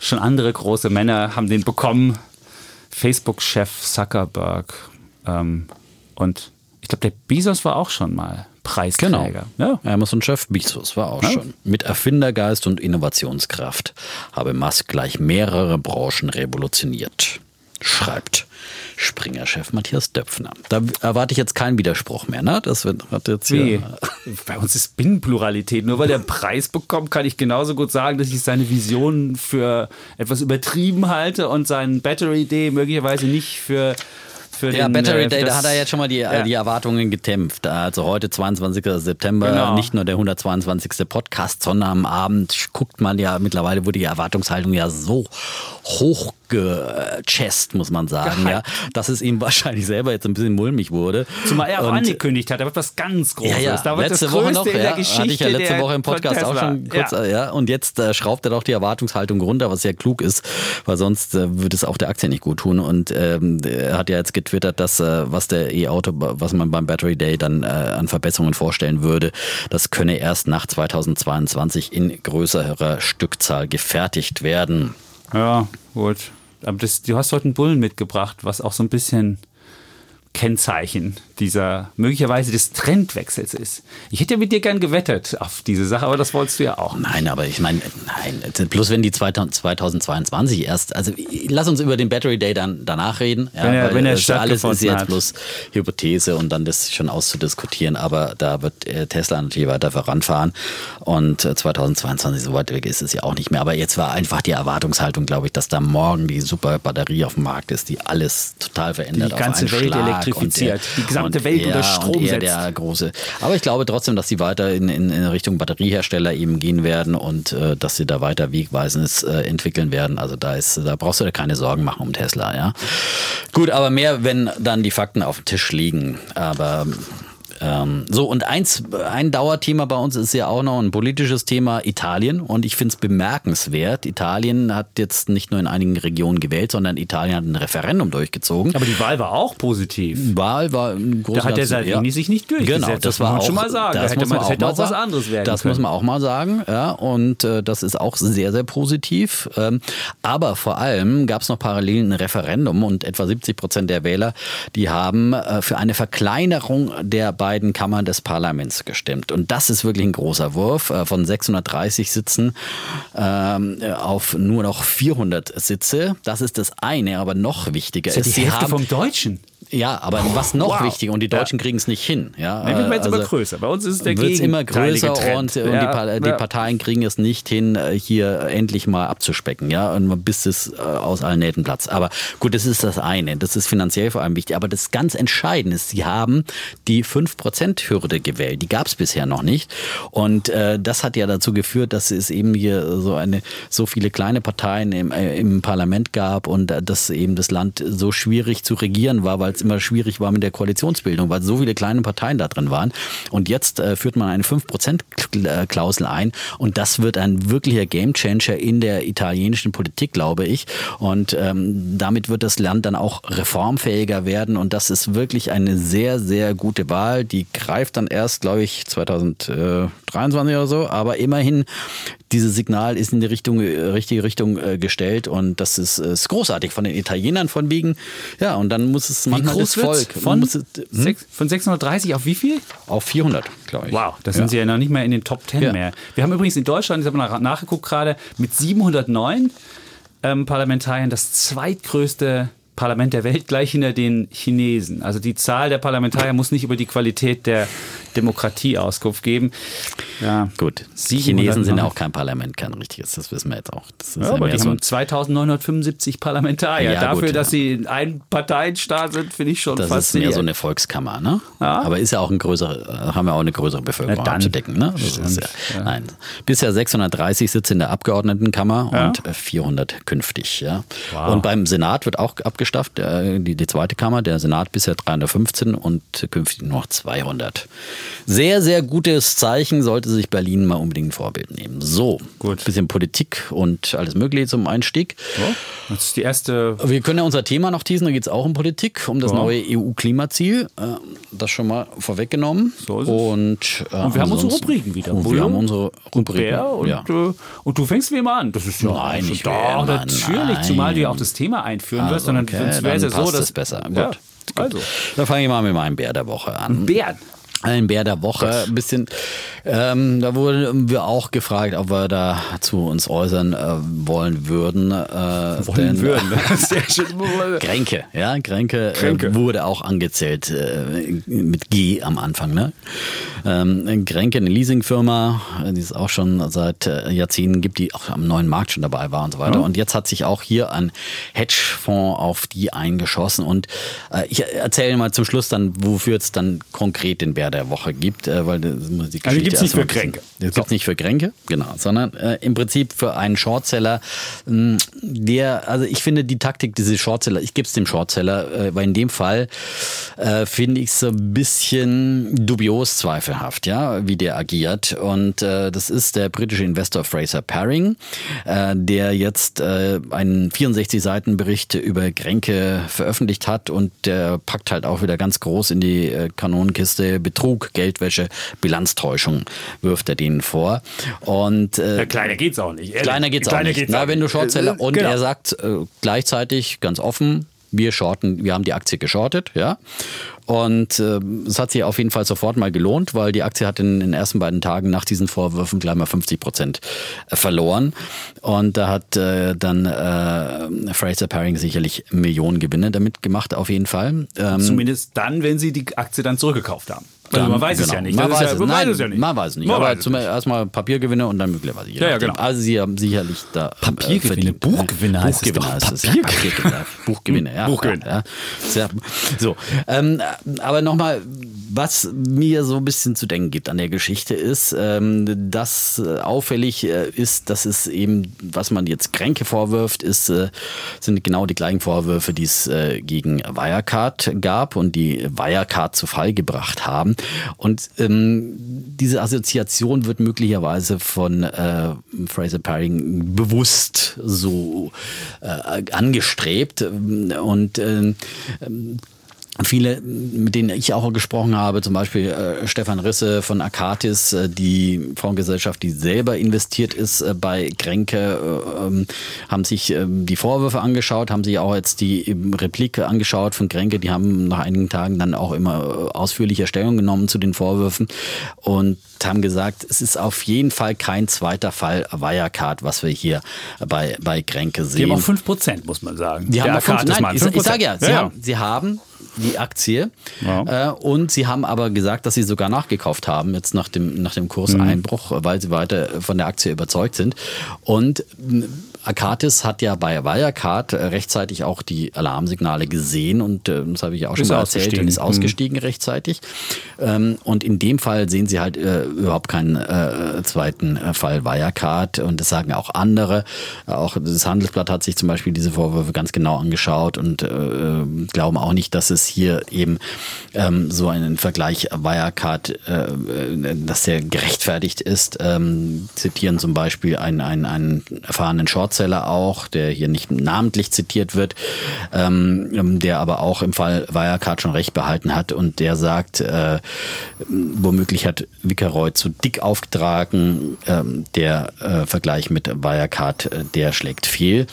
S2: Schon andere große Männer haben den bekommen. Facebook-Chef Zuckerberg. Ähm, und ich glaube, der Bezos war auch schon mal
S1: Genau.
S2: Preisträger. Ja.
S1: Amazon-Chef Bezos war auch
S2: Ja.
S1: schon. Mit Erfindergeist und Innovationskraft habe Musk gleich mehrere Branchen revolutioniert. Schreibt Springer-Chef Matthias Döpfner. Da erwarte ich jetzt keinen Widerspruch mehr, ne? Das wird, hat jetzt hier,
S2: Bei uns ist Binnenpluralität. Nur weil er einen Preis bekommt, kann ich genauso gut sagen, dass ich seine Vision für etwas übertrieben halte und seinen Battery Day möglicherweise nicht für, für
S1: Ja,
S2: den,
S1: Battery Day, da hat er jetzt schon mal die,
S2: Ja.
S1: die Erwartungen getempft. Also heute, 22. September,
S2: Genau.
S1: nicht nur der 122. Podcast, sondern am Abend guckt man ja, mittlerweile wurde die Erwartungshaltung ja so hochgechest, muss man sagen, ja, dass es ihm wahrscheinlich selber jetzt ein bisschen mulmig wurde.
S2: Zumal er auch
S1: Und-
S2: angekündigt hat, da wird was ganz Großes.
S1: Ja, ja.
S2: Da wird
S1: letzte
S2: das
S1: Woche noch,
S2: in der
S1: ja,
S2: Geschichte
S1: hatte ich ja letzte Woche im Podcast auch schon kurz,
S2: Ja.
S1: ja. Und jetzt äh, schraubt er doch die Erwartungshaltung runter, was ja klug ist, weil sonst äh, würde es auch der Aktie nicht gut tun. Und ähm, er hat ja jetzt getwittert, dass äh, was der E-Auto, was man beim Battery Day dann äh, an Verbesserungen vorstellen würde, das könne erst nach 2022 in größerer Stückzahl gefertigt werden.
S2: Ja, gut. Aber das, du hast heute einen Bullen mitgebracht, was auch so ein bisschen Kennzeichen dieser möglicherweise des Trendwechsels ist. Ich hätte ja mit dir gern gewettet auf diese Sache, aber das wolltest du ja auch.
S1: Nein, aber ich meine, nein, bloß wenn die 2000 2022 erst, also lass uns über den Battery Day dann danach reden. Ja,
S2: Wenn er- wenn er
S1: alles ist jetzt
S2: hat.
S1: bloß Hypothese und dann das schon auszudiskutieren, aber da wird äh, Tesla natürlich weiter voranfahren und äh, 2022 so weit weg ist es ja auch nicht mehr. Aber jetzt war einfach die Erwartungshaltung, glaube ich, dass da morgen die super Batterie auf dem Markt ist, die alles total verändert.
S2: Die
S1: auf
S2: ganze
S1: einen
S2: Welt
S1: Schlag
S2: elektrifiziert,
S1: und
S2: die gesamte Welt
S1: er,
S2: unter Strom
S1: und er
S2: setzt.
S1: der große. Aber ich glaube trotzdem, dass sie weiter in, in, in Richtung Batteriehersteller eben gehen werden und äh, dass sie da weiter Wegweisendes äh, entwickeln werden. Also da ist, da brauchst du dir keine Sorgen machen um Tesla, ja. Gut, aber mehr, wenn dann die Fakten auf dem Tisch liegen. Aber ähm, so, und eins, ein Dauerthema bei uns ist ja auch noch ein politisches Thema Italien. Und ich finde es bemerkenswert. Italien hat jetzt nicht nur in einigen Regionen gewählt, sondern Italien hat ein Referendum durchgezogen.
S2: Aber die Wahl war auch positiv.
S1: Wahl war ein großer
S2: Da hat der Salvini sich nicht durchgesetzt.
S1: Genau, das,
S2: Das
S1: war
S2: muss man
S1: auch,
S2: schon mal sagen. Da
S1: Das,
S2: hätte
S1: muss
S2: man- das
S1: auch
S2: hätte
S1: mal
S2: auch was
S1: sagen.
S2: anderes werden
S1: Das
S2: können.
S1: muss man auch mal sagen, ja. Und äh, das ist auch sehr, sehr positiv. Ähm, aber vor allem gab es noch parallel ein Referendum und etwa 70 Prozent der Wähler, die haben äh, für eine Verkleinerung der beiden Kammern des Parlaments gestimmt. Und das ist wirklich ein großer Wurf äh, von 630 Sitzen ähm, auf nur noch 400 Sitze. Das ist das eine, aber noch wichtiger
S2: Das ist ja
S1: ist,
S2: die
S1: sie
S2: Hälfte
S1: haben
S2: vom Deutschen.
S1: Ja, aber was noch
S2: wow.
S1: wichtiger und die Deutschen kriegen es nicht hin. Ja,
S2: Nein, wir jetzt
S1: also
S2: aber größer. Bei uns ist es der
S1: wird's immer größer und, und
S2: Ja,
S1: die, Pa- die
S2: ja.
S1: Parteien kriegen es nicht hin, äh, hier endlich mal abzuspecken, ja, und bis es äh, aus allen Nähten platzt. Aber gut, das ist das eine. Das ist finanziell vor allem wichtig. Aber das ganz Entscheidende ist, sie haben die 5%-Hürde gewählt. Die gab es bisher noch nicht. Und äh, das hat ja dazu geführt, dass es eben hier so eine so viele kleine Parteien im, äh, im Parlament gab und äh, dass eben das Land so schwierig zu regieren war, weil es immer schwierig war mit der Koalitionsbildung, weil so viele kleine Parteien da drin waren. Und jetzt äh, führt man eine 5%-Klausel ein und das wird ein wirklicher Gamechanger in der italienischen Politik, glaube ich. Und ähm, damit wird das Land dann auch reformfähiger werden und das ist wirklich eine sehr, sehr gute Wahl. Die greift dann erst, glaube ich, 2023 oder so, aber immerhin dieses Signal ist in die Richtung, äh, richtige Richtung äh, gestellt und das ist, äh, ist großartig von den Italienern von wegen. Ja, und dann muss es manchmal das? Volk
S2: Von,
S1: es, hm,
S2: sechs, von 630 auf wie viel?
S1: auf 400, glaube ich.
S2: Wow, da sind sie ja noch nicht mehr in den Top 10
S1: Ja.
S2: mehr. Wir haben übrigens in Deutschland, ich habe mal nach- nachgeguckt gerade, mit 709 ähm, Parlamentariern das zweitgrößte Parlament der Welt gleich hinter den Chinesen. Also die Zahl der Parlamentarier muss nicht über die Qualität der Demokratie Auskunft geben.
S1: Ja, gut. Die Chinesen sind auch kein Parlament, kein richtiges. Das wissen wir jetzt auch.
S2: ja, ja aber die so haben 2975 Parlamentarier. Ja, Dafür, gut, dass sie ein Parteienstaat sind, finde ich schon
S1: das
S2: faszinierend.
S1: Das ist mehr so eine Volkskammer, ne? Ja. Aber ist ja auch ein größere, haben wir auch eine größere Bevölkerung abzudecken, ne? Ja, nein. Bisher 630 Sitze in der Abgeordnetenkammer und 400 künftig, ja. Wow. Und beim Senat wird auch abgestafft, die, die zweite Kammer. Der Senat bisher 315 und künftig noch 200. Sehr, sehr gutes Zeichen, sollte sich Berlin mal unbedingt ein Vorbild nehmen. So, gut. Bisschen Politik und alles Mögliche zum Einstieg.
S2: Ja, das ist die erste.
S1: Wir können ja unser Thema noch teasen, da geht es auch um Politik, um das ja. neue EU-Klimaziel. Äh, das schon mal vorweggenommen.
S2: So ist es. Und,
S1: äh, und wir haben unsere Rubriken wieder. Und
S2: wir haben unsere Rubriken. Und,
S1: ja.
S2: äh, und du fängst wie immer an.
S1: Das ist ja
S2: nein,
S1: nicht
S2: da, natürlich, nein. zumal du ja auch das Thema einführen also, wirst, sondern okay, sonst wäre es ja so, dass.
S1: besser. Gut. Also. Dann fange ich mal mit meinem Bär der Woche an.
S2: Bär?
S1: Ein Bär der Woche. Ein bisschen, ähm, da wurden wir auch gefragt, ob wir dazu uns äußern äh, wollen würden. Äh,
S2: wollen würden.
S1: Kränke, ja, Kränke, Kränke. Äh, wurde auch angezählt äh, mit G am Anfang. Ne? Ähm, Kränke, eine Leasingfirma, die es auch schon seit äh, Jahrzehnten gibt, die auch am neuen Markt schon dabei war und so weiter. Ja. Und jetzt hat sich auch hier ein Hedgefonds auf die eingeschossen. Und äh, ich erzähle mal zum Schluss dann, wofür es dann konkret den Bär der Woche gibt, äh, weil das muss
S2: die Geschichte also gibt es nicht für Kränke.
S1: Gibt es nicht für Kränke, genau, sondern äh, im Prinzip für einen Shortseller, mh, der, also ich finde die Taktik dieses Shortseller, ich gebe es dem Shortseller, äh, weil in dem Fall äh, finde ich es so ein bisschen dubios zweifelhaft, ja, wie der agiert. Und äh, das ist der britische Investor Fraser Paring, äh, der jetzt äh, einen 64 Seiten Bericht über Kränke veröffentlicht hat und der packt halt auch wieder ganz groß in die äh, Kanonenkiste Betrug, Geldwäsche, Bilanztäuschung wirft er denen vor. Und
S2: äh, ja, kleiner geht's auch nicht.
S1: Ehrlich. Kleiner geht's kleiner auch nicht. Geht's Na, wenn du Shortseller äh, und genau. er sagt äh, gleichzeitig ganz offen, wir shorten, wir haben die Aktie geschortet, ja. Und äh, es hat sich auf jeden Fall sofort mal gelohnt, weil die Aktie hat in den ersten beiden Tagen nach diesen Vorwürfen gleich mal 50 Prozent äh, verloren. Und da hat äh, dann äh, Fraser Paring sicherlich Millionen Gewinne damit gemacht, auf jeden Fall.
S2: Ähm, Zumindest dann, wenn sie die Aktie dann zurückgekauft haben. Also man weiß genau. es ja nicht.
S1: Man, weiß, ja, es, man nein, weiß es ja nicht. Man weiß es nicht. Man aber zum erstmal Papiergewinne und dann möglicherweise.
S2: Ja, ja, genau.
S1: Also sie haben sicherlich da
S2: äh, Papiergewinne, Buchgewinne heißt
S1: Buchgewinne heißt es. Papiergewinne. Buchgewinne, ja.
S2: Buchgewinne.
S1: Ja, ja. So, ähm, aber nochmal, was mir so ein bisschen zu denken gibt an der Geschichte ist, ähm, dass äh, auffällig äh, ist, dass es eben, was man jetzt Kränke vorwirft, ist, äh, sind genau die gleichen Vorwürfe, die es äh, gegen Wirecard gab und die Wirecard zu Fall gebracht haben. Und ähm, diese Assoziation wird möglicherweise von äh, Fraser Paring bewusst so äh, angestrebt. Und äh, Viele, mit denen ich auch gesprochen habe, zum Beispiel äh, Stefan Risse von Akatis, äh, die Fondsgesellschaft, die selber investiert ist äh, bei Kränke, äh, ähm, haben sich ähm, die Vorwürfe angeschaut, haben sich auch jetzt die Replik angeschaut von Kränke. Die haben nach einigen Tagen dann auch immer äh, ausführliche Stellung genommen zu den Vorwürfen und haben gesagt, es ist auf jeden Fall kein zweiter Fall Wirecard, was wir hier bei, bei Kränke sehen.
S2: Die haben auch 5 Prozent, muss man sagen.
S1: Die haben auch 5, nein, ich, ich sage ja, sie, ja. Haben, sie haben die Aktie. Ja. Äh, und sie haben aber gesagt, dass sie sogar nachgekauft haben, jetzt nach dem, nach dem Kurseinbruch, mhm. weil sie weiter von der Aktie überzeugt sind. Und Akatis hat ja bei Wirecard äh, rechtzeitig auch die Alarmsignale gesehen und äh, das habe ich auch schon mal erzählt und ist ausgestiegen mhm. rechtzeitig. Ähm, und in dem Fall sehen sie halt äh, überhaupt keinen äh, zweiten Fall Wirecard und das sagen auch andere. Auch das Handelsblatt hat sich zum Beispiel diese Vorwürfe ganz genau angeschaut und äh, glauben auch nicht, dass es hier eben ähm, so ein Vergleich Wirecard, dass der gerechtfertigt ist. Ähm, zitieren zum Beispiel einen, einen, einen erfahrenen Short Shortseller auch, der hier nicht namentlich zitiert wird, ähm, der aber auch im Fall Wirecard schon recht behalten hat und der sagt, äh, womöglich hat Wickeroy zu dick aufgetragen, ähm, der äh, Vergleich mit Wirecard, äh, der schlägt fehl.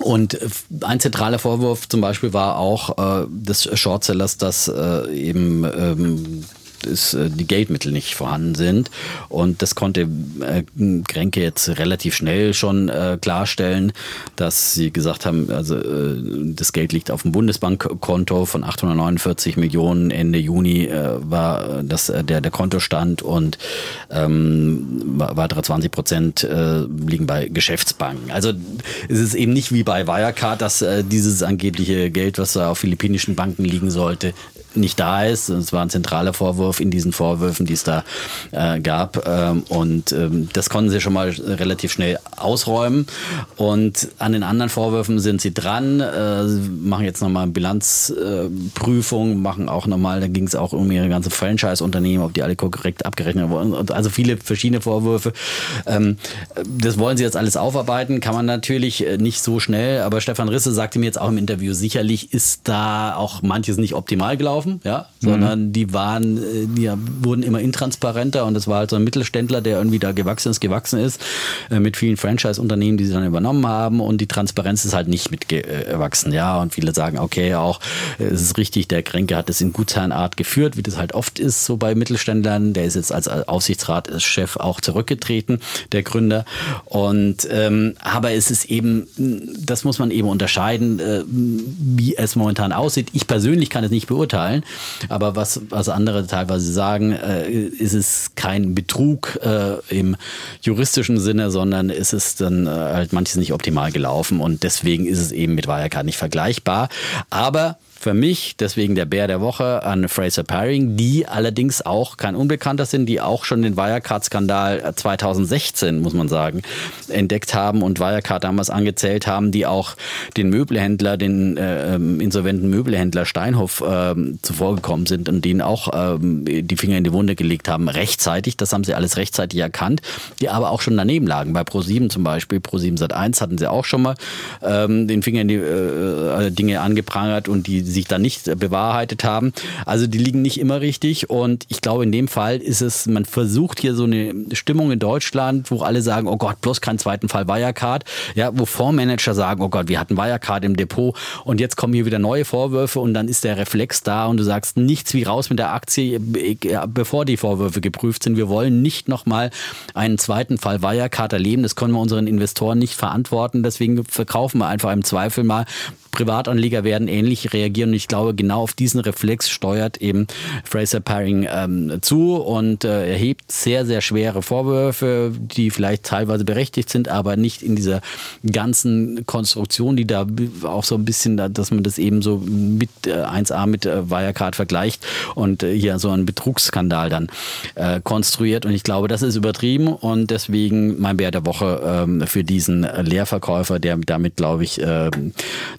S1: Und ein zentraler Vorwurf zum Beispiel war auch äh, des Shortsellers, dass äh, eben ähm, ist, äh, die Geldmittel nicht vorhanden sind. Und das konnte äh, Kränke jetzt relativ schnell schon äh, klarstellen, dass sie gesagt haben, also äh, das Geld liegt auf dem Bundesbankkonto von 849 Millionen Ende Juni äh, war das äh, der, der Kontostand und ähm, weitere 20 Prozent äh, liegen bei Geschäftsbanken. Also es ist eben nicht wie bei Wirecard, dass äh, dieses angebliche Geld, was da auf philippinischen Banken liegen sollte, nicht da ist. Es war ein zentraler Vorwurf in diesen Vorwürfen, die es da äh, gab. Ähm, und ähm, das konnten sie schon mal relativ schnell ausräumen. Und an den anderen Vorwürfen sind sie dran, äh, machen jetzt nochmal Bilanzprüfung, äh, machen auch nochmal, da ging es auch um ihre ganze Franchise-Unternehmen, ob die alle korrekt abgerechnet wurden. Also viele verschiedene Vorwürfe. Ähm, das wollen sie jetzt alles aufarbeiten, kann man natürlich äh, nicht so schnell. Aber Stefan Risse sagte mir jetzt auch im Interview, sicherlich ist da auch manches nicht optimal gelaufen gelaufen, ja, sondern mhm. die waren, äh, die wurden immer intransparenter und es war halt so ein Mittelständler, der irgendwie da gewachsen ist, gewachsen ist, äh, mit vielen Franchise-Unternehmen, die sie dann übernommen haben und die Transparenz ist halt nicht mitgewachsen, ja, und viele sagen, okay, auch, äh, es ist richtig, der Kränke hat es in Gutsherrenart geführt, wie das halt oft ist, so bei Mittelständlern, der ist jetzt als Aufsichtsratschef auch zurückgetreten, der Gründer und, ähm, aber es ist eben, das muss man eben unterscheiden, äh, wie es momentan aussieht. Ich persönlich kann es nicht beurteilen, Zahlen. Aber was, was andere teilweise sagen, äh, ist es kein Betrug äh, im juristischen Sinne, sondern ist es dann äh, halt manches nicht optimal gelaufen und deswegen ist es eben mit Wirecard nicht vergleichbar. Aber für mich deswegen der Bär der Woche an Fraser Paring, die allerdings auch kein Unbekannter sind, die auch schon den Wirecard-Skandal 2016, muss man sagen, entdeckt haben und Wirecard damals angezählt haben, die auch den Möbelhändler, den äh, ähm, insolventen Möbelhändler Steinhoff äh, zuvorgekommen sind und denen auch äh, die Finger in die Wunde gelegt haben, rechtzeitig. Das haben sie alles rechtzeitig erkannt, die aber auch schon daneben lagen. Bei Pro7 zum Beispiel, Pro7 Sat1 hatten sie auch schon mal ähm, den Finger in die äh, Dinge angeprangert und die sich dann nicht bewahrheitet haben. Also die liegen nicht immer richtig und ich glaube in dem Fall ist es, man versucht hier so eine Stimmung in Deutschland, wo alle sagen, oh Gott, bloß keinen zweiten Fall Wirecard, ja, wo Fondsmanager sagen, oh Gott, wir hatten Wirecard im Depot und jetzt kommen hier wieder neue Vorwürfe und dann ist der Reflex da und du sagst nichts wie raus mit der Aktie, bevor die Vorwürfe geprüft sind. Wir wollen nicht nochmal einen zweiten Fall Wirecard erleben. Das können wir unseren Investoren nicht verantworten. Deswegen verkaufen wir einfach im Zweifel mal Privatanleger werden ähnlich reagieren. Und ich glaube, genau auf diesen Reflex steuert eben Fraser Paring ähm, zu und äh, erhebt sehr, sehr schwere Vorwürfe, die vielleicht teilweise berechtigt sind, aber nicht in dieser ganzen Konstruktion, die da auch so ein bisschen, dass man das eben so mit äh, 1A mit äh, Wirecard vergleicht und äh, hier so einen Betrugsskandal dann äh, konstruiert. Und ich glaube, das ist übertrieben und deswegen mein Bär der Woche ähm, für diesen Leerverkäufer, der damit, glaube ich, äh,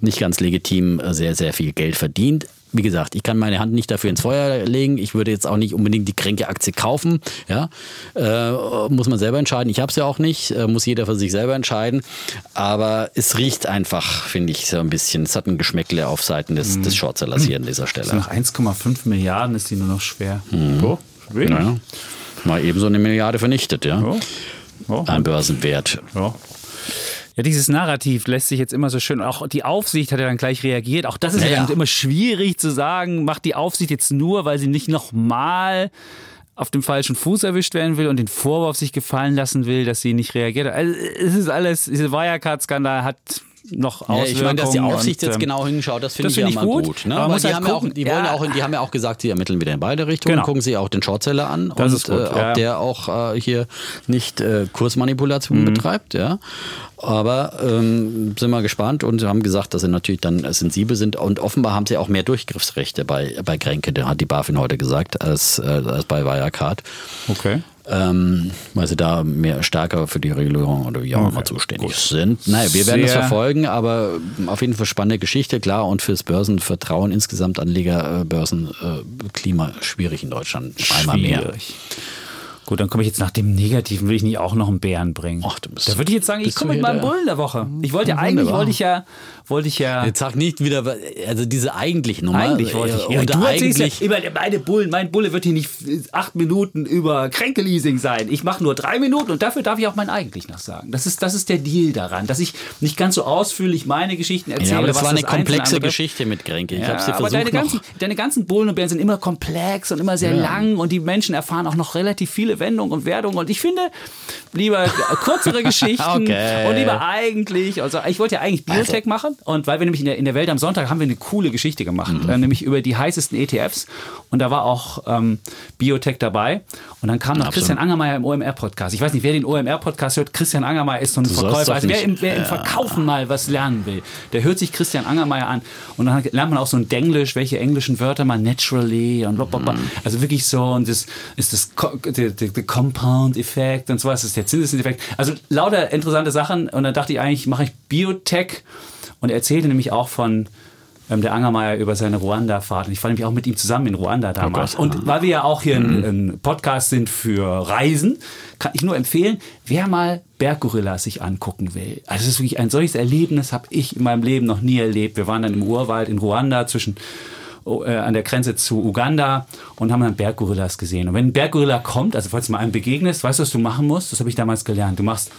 S1: nicht ganz legitim äh, sehr, sehr viel Geld verdient. Wie gesagt, ich kann meine Hand nicht dafür ins Feuer legen. Ich würde jetzt auch nicht unbedingt die Kränke-Aktie kaufen. Ja? Äh, muss man selber entscheiden. Ich habe es ja auch nicht. Äh, muss jeder für sich selber entscheiden. Aber es riecht einfach, finde ich, so ein bisschen. Es hat ein Geschmäckle auf Seiten des, des Shortsellers hier an dieser Stelle. Also
S2: nach 1,5 Milliarden ist die nur noch schwer. Mhm.
S1: Oh, ja. Mal ebenso eine Milliarde vernichtet, ja. Oh. Oh. Ein Börsenwert.
S2: Ja. Ja, dieses Narrativ lässt sich jetzt immer so schön, auch die Aufsicht hat ja dann gleich reagiert. Auch das ist ja, ja immer schwierig zu sagen, macht die Aufsicht jetzt nur, weil sie nicht nochmal auf dem falschen Fuß erwischt werden will und den Vorwurf sich gefallen lassen will, dass sie nicht reagiert. Also es ist alles, dieser Wirecard-Skandal hat noch Auswirkungen. Ja, ich meine,
S1: dass die Aufsicht und, jetzt ähm, genau hinschaut, das finde ich find ja mal gut. gut ne? Aber die, halt haben ja auch, die, wollen ja. auch, die haben ja auch gesagt, sie ermitteln wieder in beide Richtungen, genau. gucken sich auch den Shortseller an das und äh, ob ja. der auch äh, hier nicht äh, Kursmanipulation mhm. betreibt. Ja. Aber ähm, sind wir gespannt und sie haben gesagt, dass sie natürlich dann sensibel sind und offenbar haben sie auch mehr Durchgriffsrechte bei, bei Kränke, hat die BaFin heute gesagt, als, äh, als bei Wirecard.
S2: Okay.
S1: Ähm, weil sie da mehr stärker für die Regulierung oder wie auch immer okay, zuständig gut. sind. Naja, wir werden es verfolgen, aber auf jeden Fall spannende Geschichte, klar, und fürs Börsenvertrauen insgesamt Anlegerbörsenklima äh, schwierig in Deutschland. Einmal schwierig. mehr.
S2: Gut, dann komme ich jetzt nach dem Negativen, will ich nicht auch noch einen Bären bringen.
S1: Ach, du bist
S2: da würde ich jetzt sagen, ich komme mit meinem
S1: der-
S2: Bullen der Woche. Ich wollte ja, eigentlich
S1: Wunderbar.
S2: wollte ich ja, wollte ich ja.
S1: Jetzt sag nicht wieder, also diese eigentlich Nummer.
S2: Eigentlich wollte ich.
S1: Ja, und
S2: du ja
S1: eigentlich,
S2: immer, meine Bullen, mein Bulle wird hier nicht acht Minuten über Kränkeleasing sein. Ich mache nur drei Minuten und dafür darf ich auch mein eigentlich noch sagen. Das ist, das ist der Deal daran, dass ich nicht ganz so ausführlich meine Geschichten erzähle.
S1: ja, aber das war eine
S2: Einzelne
S1: komplexe. Geschichte mit Grenke. Ich
S2: Ja,
S1: habe sie
S2: aber
S1: versucht
S2: deine
S1: noch.
S2: ganzen, deine ganzen Bullen und Bären sind immer komplex und immer sehr lang und die Menschen erfahren auch noch relativ viele Wendungen und Werdungen und ich finde lieber kürzere Geschichten
S1: Okay.
S2: und lieber eigentlich, also ich wollte ja eigentlich Biotech machen und weil wir nämlich in der, in der Welt am Sonntag haben wir eine coole Geschichte gemacht,
S1: Mhm.
S2: äh, nämlich über die heißesten ETFs und da war auch ähm, Biotech dabei und dann kam noch Christian Angermeier im OMR-Podcast. Ich weiß nicht, wer den OMR-Podcast hört, Christian Angermeier ist so ein Verkäufer. Also wer, im, wer im Verkaufen mal was lernen will, der hört sich Christian Angermeier an und dann lernt man auch so ein Denglisch, welche englischen Wörter man naturally und blablabla.
S1: Mhm.
S2: Also wirklich so und das ist das Co- der, der, der Compound-Effekt und so was, das ist der Zinseszinseffekt. Also lauter interessante Sachen und dann dachte ich eigentlich, mache ich Biotech und er erzählte nämlich auch von ähm, der Angermeier über seine Ruanda-Fahrt. Und ich war nämlich auch mit ihm zusammen in Ruanda damals.
S1: Gott.
S2: und weil wir ja auch hier ein, ein Podcast sind für Reisen, kann ich nur empfehlen, wer mal Berggorillas sich angucken will. Also es ist wirklich ein solches Erlebnis, habe ich in meinem Leben noch nie erlebt. Wir waren dann im Urwald in Ruanda zwischen oh, an der Grenze zu Uganda und haben dann Berggorillas gesehen. Und wenn ein Berggorilla kommt, also falls du mal einem begegnest, weißt du, was du machen musst? Das habe ich damals gelernt. Du machst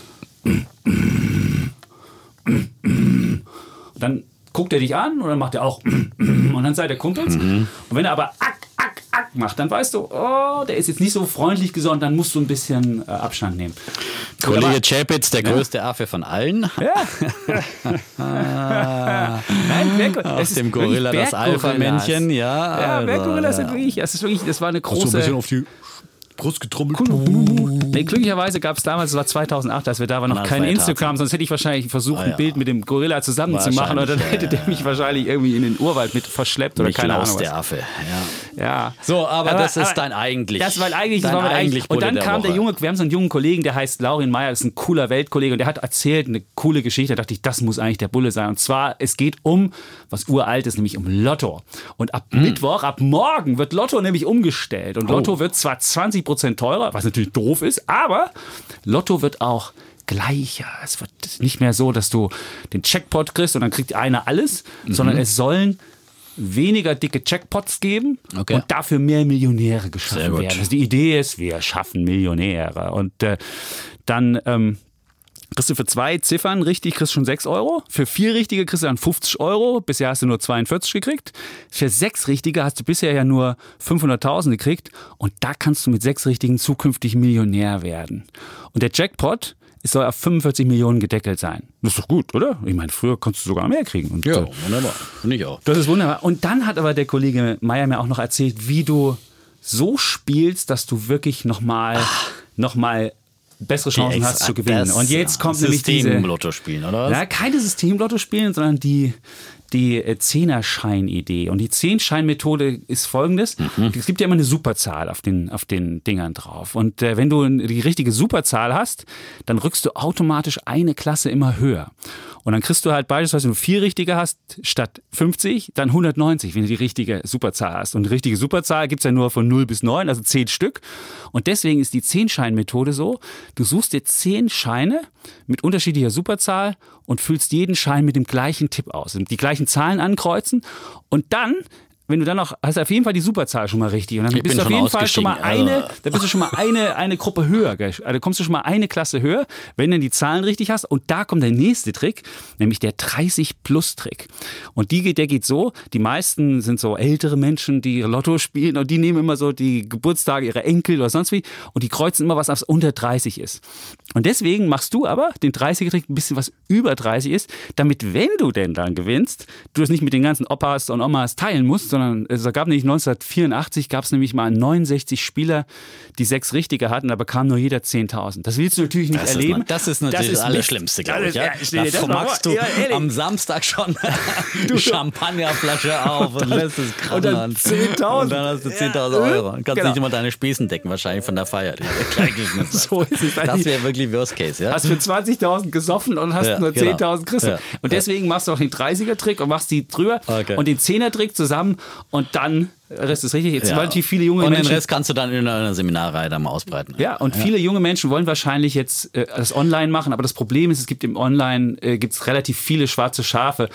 S2: dann guckt er dich an und dann macht er auch und dann seid ihr Kumpels. Und wenn er aber ack, ack, ack macht, dann weißt du, oh, der ist jetzt nicht so freundlich gesonnen, dann musst du ein bisschen äh, Abstand nehmen.
S1: Kollege Chapitz, der größte Affe von allen.
S2: Nein, Berg,
S1: Aus
S2: es ist
S1: dem Gorilla das Alpha-Männchen, ja.
S2: Ja, Berggorillas
S1: ja.
S2: sind wirklich, das ist wirklich, das war eine große.
S1: auf die Brust getrommelt.
S2: Nee, glücklicherweise gab es damals, das war 2008, als wir da waren, noch
S1: Das
S2: kein
S1: ja
S2: Instagram, sonst hätte ich wahrscheinlich versucht,
S1: Ah,
S2: ein
S1: ja.
S2: Bild mit dem Gorilla zusammen zu machen und dann hätte
S1: ja,
S2: der mich wahrscheinlich irgendwie in den Urwald mit verschleppt oder keine
S1: Klaus,
S2: Ahnung was.
S1: der Affe. Ja.
S2: Ja.
S1: So, aber, das ist dein eigentlich.
S2: Das war eigentlich, das
S1: dein
S2: war mein eigentlich. Und dann
S1: der
S2: kam der
S1: Woche.
S2: junge, wir haben so einen jungen Kollegen, der heißt Laurin Meyer, das ist ein cooler Weltkollege und der hat erzählt eine coole Geschichte. Da dachte ich, das muss eigentlich der Bulle sein. Und zwar, es geht um was uralt ist, nämlich um Lotto. Und ab
S1: Hm.
S2: Mittwoch, ab morgen wird Lotto nämlich umgestellt.
S1: Oh.
S2: Und Lotto wird zwar 20% teurer, was natürlich doof ist, aber Lotto wird auch gleicher. Es wird nicht mehr so, dass du den Checkpot kriegst und dann kriegt einer alles,
S1: Mhm.
S2: sondern es sollen weniger dicke Checkpots geben
S1: Okay.
S2: und dafür mehr Millionäre geschaffen werden. Also die Idee ist, wir schaffen Millionäre. Und äh, dann ähm, kriegst du für zwei Ziffern richtig, kriegst schon 6 Euro. Für vier richtige kriegst du dann 50 Euro. Bisher hast du nur 42 gekriegt. Für sechs richtige hast du bisher ja nur 500.000 gekriegt. Und da kannst du mit sechs richtigen zukünftig Millionär werden. Und der Jackpot es soll auf 45 Millionen gedeckelt sein. Das ist doch gut, oder? Ich meine, früher konntest du sogar mehr kriegen. Und
S1: Ja,
S2: äh,
S1: wunderbar. Finde ich auch.
S2: das ist wunderbar. Und dann hat aber der Kollege Meier mir auch noch erzählt, wie du so spielst, dass du wirklich nochmal noch mal bessere Chancen hast zu gewinnen. Und jetzt kommt nämlich diese...
S1: System-Lotto spielen, oder was?
S2: Na, keine Systemlotto spielen, sondern die, die äh, Zehnerschein-Idee. Und die Zehn-Schein-Methode ist folgendes. Es gibt ja immer eine Superzahl auf den, auf den Dingern drauf. Und äh, wenn du die richtige Superzahl hast, dann rückst du automatisch eine Klasse immer höher. Und dann kriegst du halt beispielsweise, wenn du vier richtige hast, statt 50, dann 190, wenn du die richtige Superzahl hast. Und die richtige Superzahl gibt's ja nur von 0 bis 9, also 10 Stück. Und deswegen ist die Zehn-Schein-Methode so, du suchst dir zehn Scheine mit unterschiedlicher Superzahl und füllst jeden Schein mit dem gleichen Tipp aus. Die gleichen Zahlen ankreuzen. Und dann wenn du dann noch, hast du auf jeden Fall die Superzahl schon mal richtig. Und dann
S1: Ich
S2: bist du auf jeden Fall schon mal
S1: ausgestiegen,
S2: eine,
S1: also-
S2: da bist du schon mal eine, eine Gruppe höher. gell? Also kommst du schon mal eine Klasse höher, wenn du die Zahlen richtig hast. Und da kommt der nächste Trick, nämlich der 30-Plus-Trick. Und die geht, der geht so, die meisten sind so ältere Menschen, die Lotto spielen und die nehmen immer so die Geburtstage ihrer Enkel oder sonst wie und die kreuzen immer was, was unter 30 ist. Und deswegen machst du aber den 30er-Trick ein bisschen was über 30 ist, damit, wenn du denn dann gewinnst, du das nicht mit den ganzen Opas und Omas teilen musst, sondern es gab nämlich 1984 gab es nämlich mal 69 Spieler, die sechs Richtige hatten, da bekam nur jeder 10.000. Das willst du natürlich nicht
S1: Das ist,
S2: erleben.
S1: na- das ist natürlich das,
S2: Mist.
S1: Allerschlimmste, glaube ich.
S2: ist-
S1: Ja? Da
S2: das
S1: machst du
S2: Ja,
S1: am Samstag schon die Champagnerflasche auf und lässt es
S2: und dann
S1: krachen.
S2: 10.000.
S1: Und dann hast du 10.000
S2: Ja.
S1: Euro. Und kannst
S2: Genau.
S1: nicht immer deine Spesen decken, wahrscheinlich von der Feier. du.
S2: So ist es
S1: Das wäre wirklich Worst Case, ja?
S2: Hast für 20.000 gesoffen und hast
S1: Ja,
S2: nur
S1: genau.
S2: 10.000 kriegst du.
S1: Ja.
S2: Und deswegen machst du auch den 30er-Trick und machst die drüber
S1: Okay.
S2: und den 10er-Trick zusammen und dann Das ist richtig. Jetzt
S1: Ja.
S2: relativ viele junge
S1: und
S2: Menschen.
S1: den Rest kannst du dann in einer Seminarreihe dann mal ausbreiten.
S2: Ja, und viele junge Menschen wollen wahrscheinlich jetzt äh, das online machen, aber das Problem ist, es gibt im Online äh, gibt's relativ viele schwarze Schafe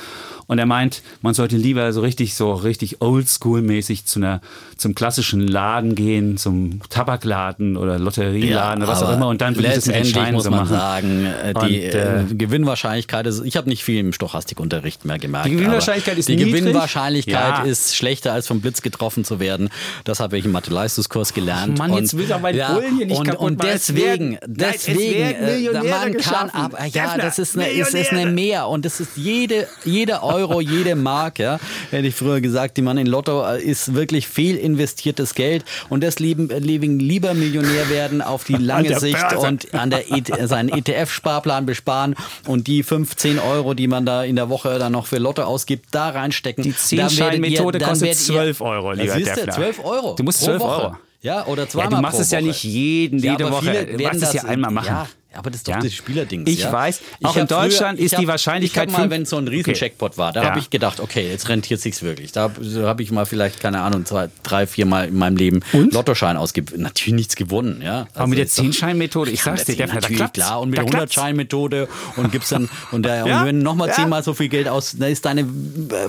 S2: und er meint, man sollte lieber so richtig so richtig oldschool-mäßig zu einer zum klassischen Laden gehen, zum Tabakladen oder Lotterieladen oder was auch immer und dann wirklich das mit den
S1: letztendlich
S2: Steinen
S1: muss
S2: so
S1: man
S2: machen.
S1: sagen, äh, die
S2: Und,
S1: äh,
S2: äh,
S1: Gewinnwahrscheinlichkeit ist, ich habe nicht viel im Stochastikunterricht mehr gemerkt.
S2: Die Gewinnwahrscheinlichkeit ist
S1: Die
S2: niedrig.
S1: Gewinnwahrscheinlichkeit
S2: Ja.
S1: ist schlechter als vom Blitz getroffen zu werden. Das habe ich im Mathe-Leistungskurs gelernt.
S2: Mann, jetzt will doch mein Bullen hier nicht
S1: und,
S2: kaputt
S1: und
S2: machen. Es
S1: deswegen,
S2: Nein, es
S1: deswegen, äh,
S2: Millionäre
S1: man kann ab, ja,
S2: Defner,
S1: das ist eine, ist, ist eine. Mehr und das ist jede, jeder Euro, jede Mark, ja, hätte ich früher gesagt, die man in Lotto äh, ist wirklich fehlinvestiertes Geld und deswegen lieben lieber Millionär werden auf die lange Sicht
S2: Börse.
S1: und an der ET seinen ETF-Sparplan besparen und die 15 Euro, die man da in der Woche dann noch für Lotto ausgibt, da reinstecken.
S2: Die
S1: Dann werdet ihr-
S2: Zehnschein-Methode
S1: dann
S2: kostet
S1: werdet ihr-
S2: 12 Euro, lieber
S1: Ja,
S2: Defner.
S1: 12 Euro.
S2: Du musst
S1: pro
S2: 12
S1: Woche.
S2: Euro.
S1: Ja, oder
S2: Ja,
S1: zweimal
S2: du machst es ja nicht jeden,
S1: Ja,
S2: jede
S1: aber
S2: Woche. Du
S1: werden
S2: machst es ja einmal machen.
S1: Ja, aber das ist doch
S2: Ja.
S1: das Spielerdings.
S2: Ich
S1: ja.
S2: weiß,
S1: Ich
S2: auch in
S1: hab
S2: Deutschland
S1: ich
S2: ist die Wahrscheinlichkeit
S1: Ich habe mal, wenn es so ein riesen
S2: Okay.
S1: Jackpot war, da
S2: Ja.
S1: habe ich gedacht, okay, jetzt rentiert sich's wirklich. Da habe ich mal vielleicht, keine Ahnung, zwei, drei, vier Mal in meinem Leben
S2: Und?
S1: Lottoschein ausgegeben. Natürlich nichts gewonnen, ja.
S2: Aber mit der
S1: ist doch-
S2: 10-Schein-Methode, ich sag's dir, da
S1: natürlich, klar. Und mit der
S2: klappt's.
S1: 100-Schein-Methode und gibt's dann, und, der,
S2: Ja,
S1: und wenn nochmal zehnmal so viel Geld aus, dann ist deine äh,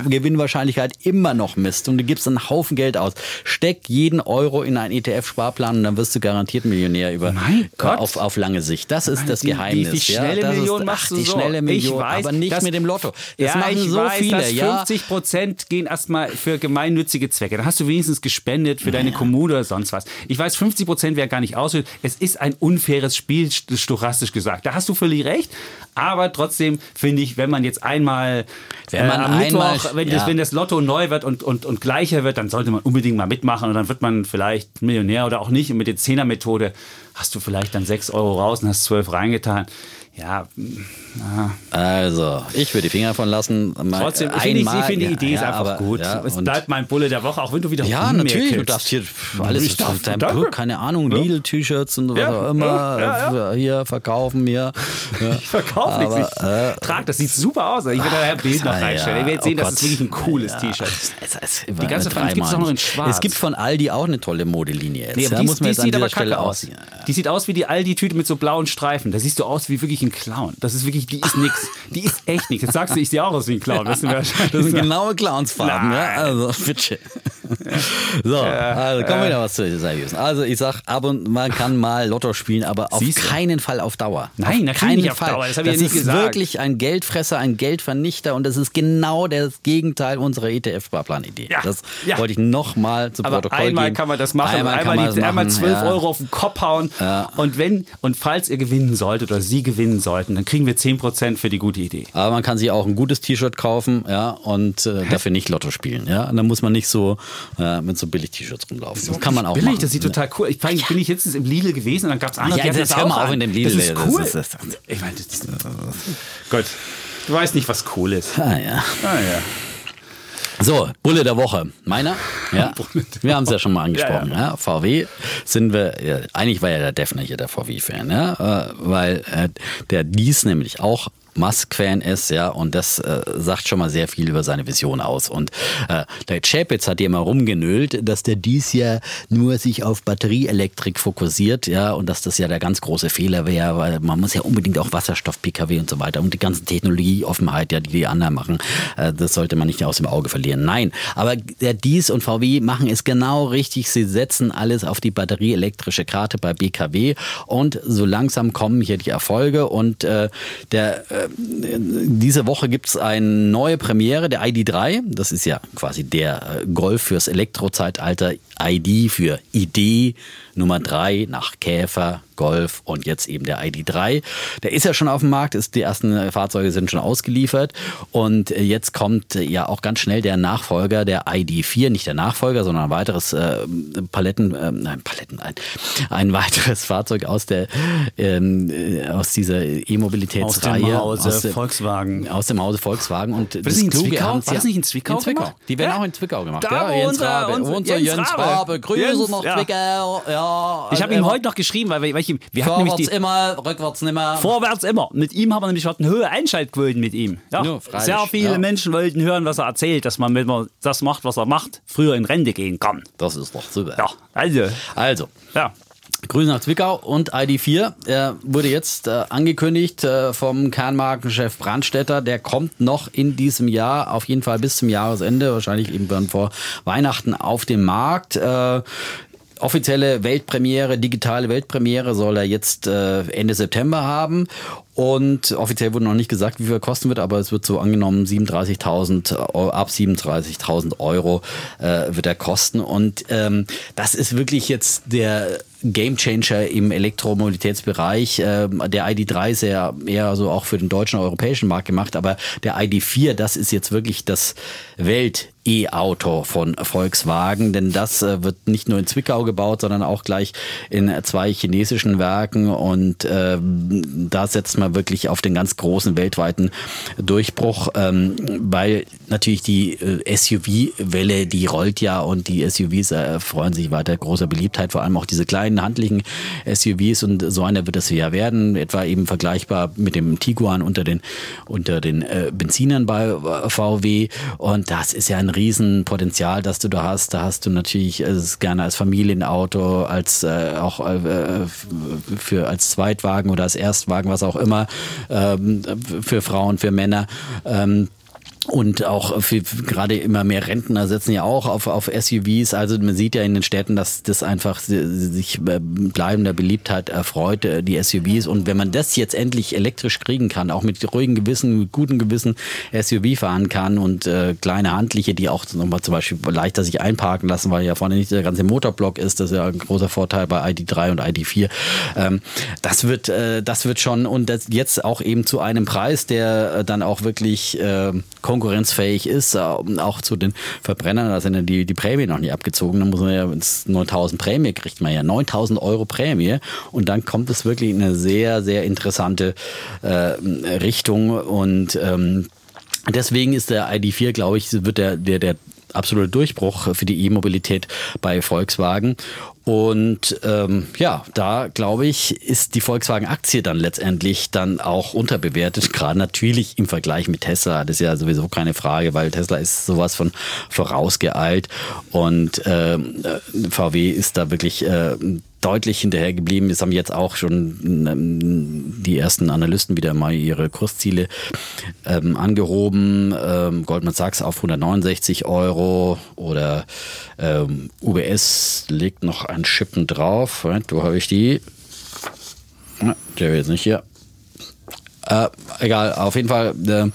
S1: Gewinnwahrscheinlichkeit immer noch Mist. Und du gibst einen Haufen Geld aus. Steck jeden Euro in einen ETF-Sparplan und dann wirst du garantiert Millionär über,
S2: Mein Gott.
S1: auf, auf lange Sicht. Das ist das
S2: Die-
S1: Geheimnis.
S2: Die, die
S1: ja.
S2: schnelle
S1: das
S2: Million
S1: ist,
S2: machst
S1: ach,
S2: du
S1: die
S2: so.
S1: schnelle Million,
S2: ich weiß,
S1: aber nicht
S2: dass-
S1: mit dem Lotto. Das
S2: ja,
S1: machen
S2: ich
S1: so
S2: weiß,
S1: viele,
S2: dass
S1: ja.
S2: 50 Prozent gehen erstmal für gemeinnützige Zwecke. Dann hast du wenigstens gespendet für deine Kommune oder sonst was. Ich weiß, 50 Prozent wäre gar nicht aus. Es ist ein unfaires Spiel, st- stochastisch gesagt. Da hast du völlig recht. Aber trotzdem finde ich, wenn man jetzt einmal,
S1: Wenn man
S2: äh, am
S1: einmal-
S2: Mittwoch, wenn,
S1: ja.
S2: das, wenn das Lotto neu wird und, und, und gleicher wird, dann sollte man unbedingt mal mitmachen und dann wird man vielleicht Millionär oder auch nicht. Und mit der Zehner-Methode hast du vielleicht dann 6 Euro raus und hast 12 reingetan. Ja,
S1: Also, ich würde die Finger davon lassen. Mal
S2: Trotzdem, ich finde, finde die
S1: ja,
S2: Idee ist
S1: ja,
S2: einfach
S1: aber-
S2: gut.
S1: ja,
S2: es bleibt mein Bulle der Woche, auch wenn du wieder
S1: Ja, natürlich. Du darfst hier alles,
S2: Ich darf-
S1: dein,
S2: danke.
S1: keine Ahnung, Lidl-T-Shirts und was
S2: Ja,
S1: auch immer
S2: ja, ja,
S1: äh, hier verkaufen. Ja.
S2: Ich verkaufe nichts. Ich
S1: äh,
S2: trag das, sieht super aus. Ich werde da ein Bild noch
S1: Ah,
S2: reinstellen.
S1: ja,
S2: Ihr werdet sehen,
S1: oh
S2: das ist wirklich ein cooles
S1: Ja,
S2: T-Shirt. Die ganze Zeit gibt es auch noch in schwarz.
S1: Es gibt von Aldi auch eine tolle Modelinie jetzt.
S2: Nee, aber
S1: da
S2: die, sieht aber kacke aus. Die sieht aus wie die Aldi-Tüte mit so blauen Streifen. Da siehst du aus wie wirklich ein Clown. Das ist wirklich, die ist nix. Die ist echt nix. Jetzt sagst du, ich sehe auch aus wie ein Clown. Wir wahrscheinlich.
S1: Das sind genaue Clownsfarben, ja. Also, bitte. So, also kommen wir wieder was zu seriösen. Also, ich sag, ab und man kann mal Lotto spielen, aber auf
S2: Siehst du?
S1: keinen Fall auf Dauer.
S2: Nein,
S1: auf
S2: natürlich
S1: keinen
S2: nicht auf
S1: Fall.
S2: Dauer. Das ich ja nicht
S1: ist
S2: gesagt.
S1: wirklich ein Geldfresser, ein Geldvernichter und das ist genau das Gegenteil unserer ETF-Sparplan-Idee.
S2: Ja,
S1: Das
S2: ja.
S1: wollte ich nochmal zu
S2: Aber
S1: Protokoll
S2: einmal
S1: geben.
S2: kann man das machen, einmal, einmal,
S1: das
S2: einmal
S1: machen,
S2: 12
S1: ja.
S2: Euro auf den Kopf hauen. Und wenn, und falls ihr gewinnen solltet oder sie gewinnen sollten, dann kriegen wir 10% für die gute Idee.
S1: Aber man kann sich auch ein gutes T-Shirt kaufen, ja, und äh, dafür nicht Lotto spielen, ja. Und dann muss man nicht so äh, mit so billig T-Shirts rumlaufen. Das kann man auch
S2: Billig,
S1: machen.
S2: das sieht total cool. Ich bin ich jetzt im Lidl gewesen und dann gab es andere,
S1: Ja, jetzt
S2: das
S1: hör
S2: auch
S1: mal auf
S2: an.
S1: in dem Lidl,
S2: Das ist
S1: das
S2: cool.
S1: ist- das-
S2: ich meine, das ist, Gott, du weißt nicht, was cool ist.
S1: Ah, ja.
S2: Ah, ja.
S1: So, Bulle der Woche. Meiner? Ja. Wir haben es ja schon mal angesprochen.
S2: Ja,
S1: Ja, VW sind wir, ja, eigentlich war ja der Defner hier der VW-Fan, ja, äh, weil äh, der dies nämlich auch Musk-Fan ist, ja, und das äh, sagt schon mal sehr viel über seine Vision aus. Und äh, der Chapitz hat hier mal rumgenölt, dass der dies ja nur sich auf Batterieelektrik fokussiert, ja, und dass das ja der ganz große Fehler wäre, weil man muss ja unbedingt auch Wasserstoff-PKW und so weiter und die ganze Technologieoffenheit, ja, die die anderen machen, äh, das sollte man nicht aus dem Auge verlieren. Nein, aber der dies und VW machen es genau richtig. Sie setzen alles auf die batterieelektrische Karte bei BKW und so langsam kommen hier die Erfolge und äh, der äh, diese Woche gibt es eine neue Premiere, der ID3. Das ist ja quasi der äh, Golf fürs Elektrozeitalter. ID für Idee Nummer 3 nach Käfer, Golf und jetzt eben der ID3. Der ist ja schon auf dem Markt, ist, die ersten äh, Fahrzeuge sind schon ausgeliefert und äh, jetzt kommt äh, ja auch ganz schnell der Nachfolger, der ID4, nicht der Nachfolger, sondern ein weiteres äh, Paletten, äh, nein, Paletten, ein, ein weiteres Fahrzeug aus der ähm, äh, aus dieser E-Mobilitätsreihe.
S2: Hause
S1: aus dem-
S2: Volkswagen.
S1: Aus dem Hause Volkswagen. Und
S2: das in
S1: Kluge
S2: Zwickau? War das nicht in Zwickau gemacht?
S1: Die werden
S2: Ja.
S1: auch in Zwickau gemacht.
S2: Da,
S1: ja, Jens
S2: unser-
S1: Rabe.
S2: unser
S1: Unser
S2: Jens Rabe.
S1: Grüße
S2: Jens,
S1: nach. Zwickau. Ja,
S2: Ich habe
S1: äh,
S2: ihm heute noch geschrieben, weil, weil ich ihm.
S1: Wir Vorwärts die, immer, rückwärts nimmer.
S2: Vorwärts immer. Mit ihm haben wir nämlich hatten hohe Einschaltquoten mit ihm. Ja, ja sehr viele ja. Menschen wollten hören, was er erzählt, dass man, wenn man das macht, was er macht, früher in Rente gehen kann.
S1: Das ist doch super.
S2: Ja, also.
S1: Also. Ja. Grüße nach Zwickau und ID4 er wurde jetzt äh, angekündigt äh, vom Kernmarkenchef Brandstätter. Der kommt noch in diesem Jahr, auf jeden Fall bis zum Jahresende, wahrscheinlich eben dann vor Weihnachten auf den Markt. Äh, offizielle Weltpremiere, digitale Weltpremiere soll er jetzt äh, Ende September haben. Und offiziell wurde noch nicht gesagt, wie viel kosten wird, aber es wird so angenommen, 37.000, ab 37.000 Euro äh, wird er kosten. Und ähm, das ist wirklich jetzt der Gamechanger im Elektromobilitätsbereich. Ähm, der ID3 ist ja eher so auch für den deutschen und europäischen Markt gemacht, aber der ID4, das ist jetzt wirklich das Welt E-Auto von Volkswagen, denn das äh, wird nicht nur in Zwickau gebaut, sondern auch gleich in zwei chinesischen Werken und äh, da setzt man wirklich auf den ganz großen weltweiten Durchbruch, ähm, weil natürlich die äh, SUV-Welle, die rollt ja und die SUVs äh, freuen sich weiter großer Beliebtheit, vor allem auch diese kleinen handlichen SUVs und so einer wird es ja werden, etwa eben vergleichbar mit dem Tiguan unter den unter den äh, Benzinern bei äh, VW und das ist ja ein Riesenpotenzial, das du da hast. Da hast du natürlich es gerne als Familienauto, als äh, auch äh, für als Zweitwagen oder als Erstwagen, was auch immer, ähm, für Frauen, für Männer. Ähm, und auch für, gerade immer mehr Rentner setzen ja auch auf, auf SUVs. Also man sieht ja in den Städten, dass das einfach sich äh, bleibender Beliebtheit erfreut, äh, die SUVs. Und wenn man das jetzt endlich elektrisch kriegen kann, auch mit ruhigem Gewissen, mit gutem Gewissen SUV fahren kann und äh, kleine handliche, die auch nochmal zum Beispiel leichter sich einparken lassen, weil ja vorne nicht der ganze Motorblock ist, das ist ja ein großer Vorteil bei ID3 und ID4. Ähm, das wird, äh, das wird schon und das jetzt auch eben zu einem Preis, der äh, dann auch wirklich äh, konkurrenzfähig ist, äh, auch zu den Verbrennern, da sind ja die, die Prämie noch nicht abgezogen, da muss man ja 9000 Prämie kriegt man ja, 9000 Euro Prämie. Und dann kommt es wirklich in eine sehr, sehr interessante äh, Richtung. Und ähm, Deswegen ist der ID4, glaube ich, wird der, der, der absoluter Durchbruch für die E-Mobilität bei Volkswagen. Und ähm, ja, da glaube ich, ist die Volkswagen-Aktie dann letztendlich dann auch unterbewertet, gerade natürlich im Vergleich mit Tesla. Das ist ja sowieso keine Frage, weil Tesla ist sowas von vorausgeeilt und ähm, äh, VW ist da wirklich äh, deutlich hinterher geblieben. Es haben jetzt auch schon ähm, die ersten Analysten wieder mal ihre Kursziele ähm, angehoben. Ähm, Goldman Sachs auf 169 Euro oder ähm, UBS legt noch ein Schippen drauf. Wo habe ich die? Der will jetzt nicht hier. Äh, egal, auf jeden Fall. Äh,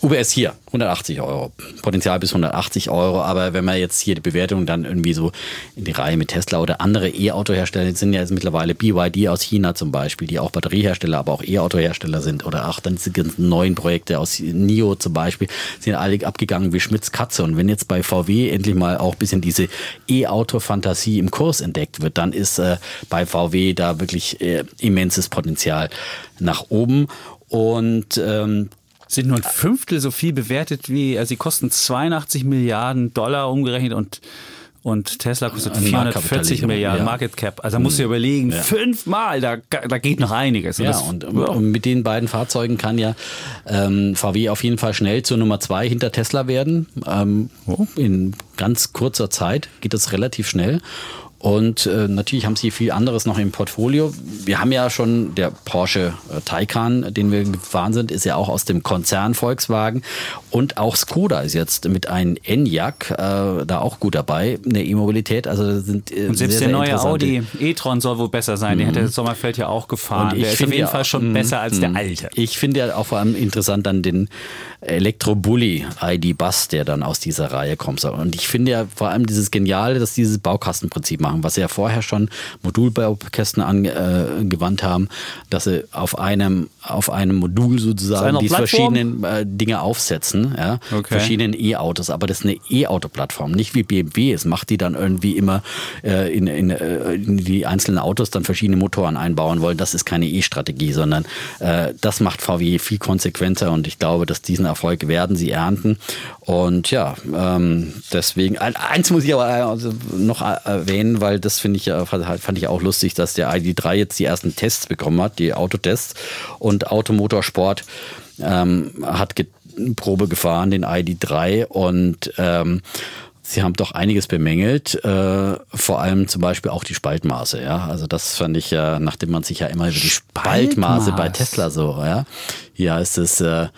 S1: UBS hier, 180 Euro. Potenzial bis 180 Euro. Aber wenn man jetzt hier die Bewertung dann irgendwie so in die Reihe mit Tesla oder andere E-Auto-Hersteller sind ja jetzt mittlerweile BYD aus China zum Beispiel, die auch Batteriehersteller, aber auch E-Auto-Hersteller sind. Oder auch dann diese ganzen neuen Projekte aus NIO zum Beispiel, sind alle abgegangen wie Schmitz Katze. Und wenn jetzt bei VW endlich mal auch ein bisschen diese E-Auto-Fantasie im Kurs entdeckt wird, dann ist äh, bei VW da wirklich äh, immenses Potenzial nach oben. Und ähm,
S2: sind nur ein Fünftel so viel bewertet wie, also sie kosten 82 Milliarden Dollar umgerechnet und und Tesla kostet 440 Milliarden ja. Market Cap. Also da musst du dir mhm. überlegen, ja. fünfmal, da, da geht noch einiges.
S1: Und ja, und, und, mit den beiden Fahrzeugen kann ja ähm, VW auf jeden Fall schnell zur Nummer zwei hinter Tesla werden. Ähm, oh. In ganz kurzer Zeit geht das relativ schnell. Und äh, natürlich haben sie viel anderes noch im Portfolio. Wir haben ja schon der Porsche äh, Taycan, den wir gefahren sind, ist ja auch aus dem Konzern Volkswagen. Und auch Skoda ist jetzt mit einem Enyaq äh, da auch gut dabei in der E-Mobilität. Also sind
S2: äh, Und selbst sehr, der neue Audi e-tron soll wohl besser sein. Mhm. Den hat der Sommerfeld ja auch gefahren. Und ich der ist auf jeden ja, Fall schon besser als der mhm. alte.
S1: Ich finde ja auch vor allem interessant dann den Elektrobully ID Bus, der dann aus dieser Reihe kommt. Und ich finde ja vor allem dieses Geniale, dass dieses Baukastenprinzip machen, was sie ja vorher schon Modulbaukästen angewandt äh, haben, dass sie auf einem, auf einem Modul sozusagen die verschiedenen äh, Dinge aufsetzen, ja, okay. verschiedenen E-Autos. Aber das ist eine E-Auto-Plattform, nicht wie BMW. Es macht die dann irgendwie immer äh, in, in, äh, in, die einzelnen Autos dann verschiedene Motoren einbauen wollen. Das ist keine E-Strategie, sondern äh, das macht VW viel konsequenter und ich glaube, dass diesen Erfolg werden sie ernten. Und ja, ähm, deswegen, eins muss ich aber also noch erwähnen, an, weil das finde ich ja, fand ich auch lustig, dass der ID3 jetzt die ersten Tests bekommen hat, die Autotests. Und Automotorsport ähm, hat ge Probe gefahren, den ID3 und ähm, Sie haben doch einiges bemängelt, äh, vor allem zum Beispiel auch die Spaltmaße. Ja, also das fand ich ja, nachdem man sich ja immer über die Spaltmaße bei Tesla so, ja, hier heißt es, äh,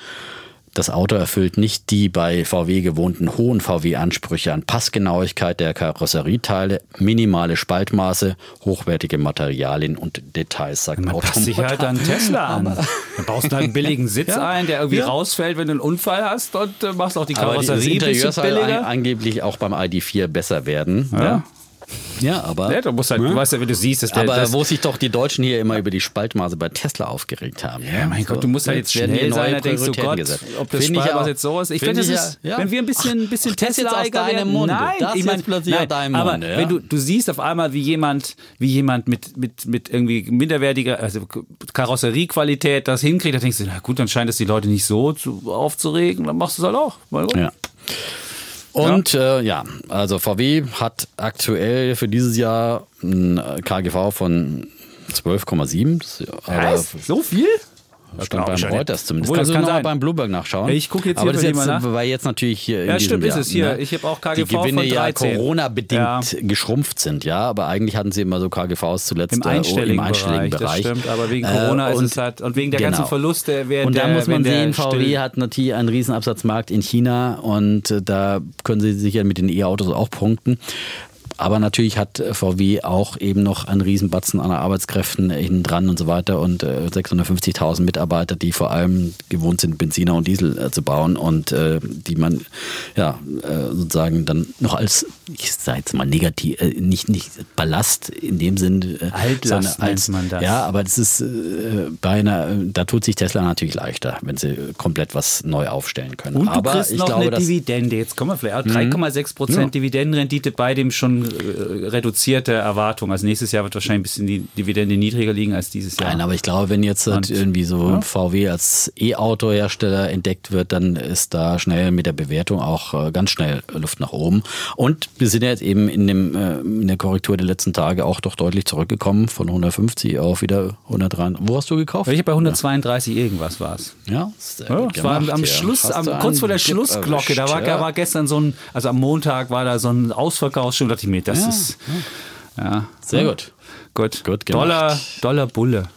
S1: das Auto erfüllt nicht die bei VW gewohnten hohen VW-Ansprüche an Passgenauigkeit der Karosserieteile, minimale Spaltmaße, hochwertige Materialien und Details, sagt
S2: Man passt sich halt an Tesla an. Dann baust du halt einen billigen Sitz ja. ein, der irgendwie ja. rausfällt, wenn du einen Unfall hast und äh, machst auch die Karosserie
S1: Aber das Interieur soll angeblich auch beim ID4 besser werden.
S2: Ja. Ja.
S1: Ja, aber.
S2: Ja, du, musst halt, ja. du weißt ja, wie du siehst. Dass
S1: der, aber
S2: das
S1: wo sich doch die Deutschen hier immer über die Spaltmaße bei Tesla aufgeregt haben.
S2: Ja, mein so, Gott, du musst ja jetzt schnell sein, da denkst du, Gott, gesetzt. ob das Spaltmaße jetzt so ist. Ich finde, das ja, wenn wir ein bisschen, ein bisschen Tesla
S1: aus deinem Munde.
S2: Nein,
S1: das
S2: ich meine,
S1: plötzlich nein, deinem
S2: aber
S1: Munde,
S2: wenn du, du siehst auf einmal, wie jemand, wie jemand mit, mit, mit irgendwie minderwertiger, also Karosseriequalität das hinkriegt, da denkst du, na gut, dann scheint es die Leute nicht so zu, aufzuregen, dann machst du es halt auch.
S1: Ja. Und ja. Äh, ja, also VW hat aktuell für dieses Jahr ein KGV von 12,7.
S2: So viel?
S1: Das stand beim Reuters zumindest. Obwohl, Kannst du noch mal beim Bloomberg nachschauen?
S2: Ich gucke jetzt
S1: hier
S2: Aber das jetzt,
S1: nach. weil jetzt natürlich
S2: Ja, stimmt,
S1: Jahr,
S2: ist es hier.
S1: Ne?
S2: Ich habe auch KGV
S1: Die Gewinne
S2: von 13.
S1: ja Corona-bedingt ja. geschrumpft sind, ja. Aber eigentlich hatten sie immer so KGVs zuletzt
S2: im einstelligen, im einstelligen Bereich. Bereich. Das stimmt, aber wegen Corona äh, und, ist es halt, und wegen der genau. ganzen Verluste
S1: während Und da muss man sehen, VW hat natürlich einen riesen Absatzmarkt in China und äh, da können sie sicher mit den E-Autos auch punkten. Aber natürlich hat VW auch eben noch einen Riesenbatzen an Arbeitskräften hinten dran und so weiter und äh, 650.000 Mitarbeiter, die vor allem gewohnt sind, Benziner und Diesel äh, zu bauen und äh, die man ja äh, sozusagen dann noch als, ich sage jetzt mal negativ, äh, nicht, nicht Ballast in dem Sinn,
S2: äh, Altlast als, man das.
S1: Ja, aber das ist bei einer, da tut sich Tesla natürlich leichter, wenn sie komplett was neu aufstellen können.
S2: Und
S1: aber
S2: du kriegst
S1: ich
S2: noch
S1: glaube,
S2: eine Dividende. Jetzt kommen wir vielleicht 3,6 Prozent ja. Dividendenrendite bei dem schon äh, reduzierte Erwartung. Also nächstes Jahr wird wahrscheinlich ein bisschen die Dividende niedriger liegen als dieses Jahr.
S1: Nein, aber ich glaube, wenn jetzt halt irgendwie so ja. VW als E-Auto-Hersteller entdeckt wird, dann ist da schnell mit der Bewertung auch äh, ganz schnell Luft nach oben. Und wir sind ja jetzt eben in, dem, äh, in der Korrektur der letzten Tage auch doch deutlich zurückgekommen, von 150 auf wieder 103. Wo hast du gekauft?
S2: Ich habe bei 132 ja. irgendwas war es.
S1: Ja,
S2: ja das war am, am Schluss, am, kurz vor der Schlussglocke, da war, war, gestern so ein, also am Montag war da so ein Ausverkaufsstimmung, da dachte ich mir, das ja, ist. Ja.
S1: Sehr gut.
S2: Gut. gut Dollar, Dollar Bulle.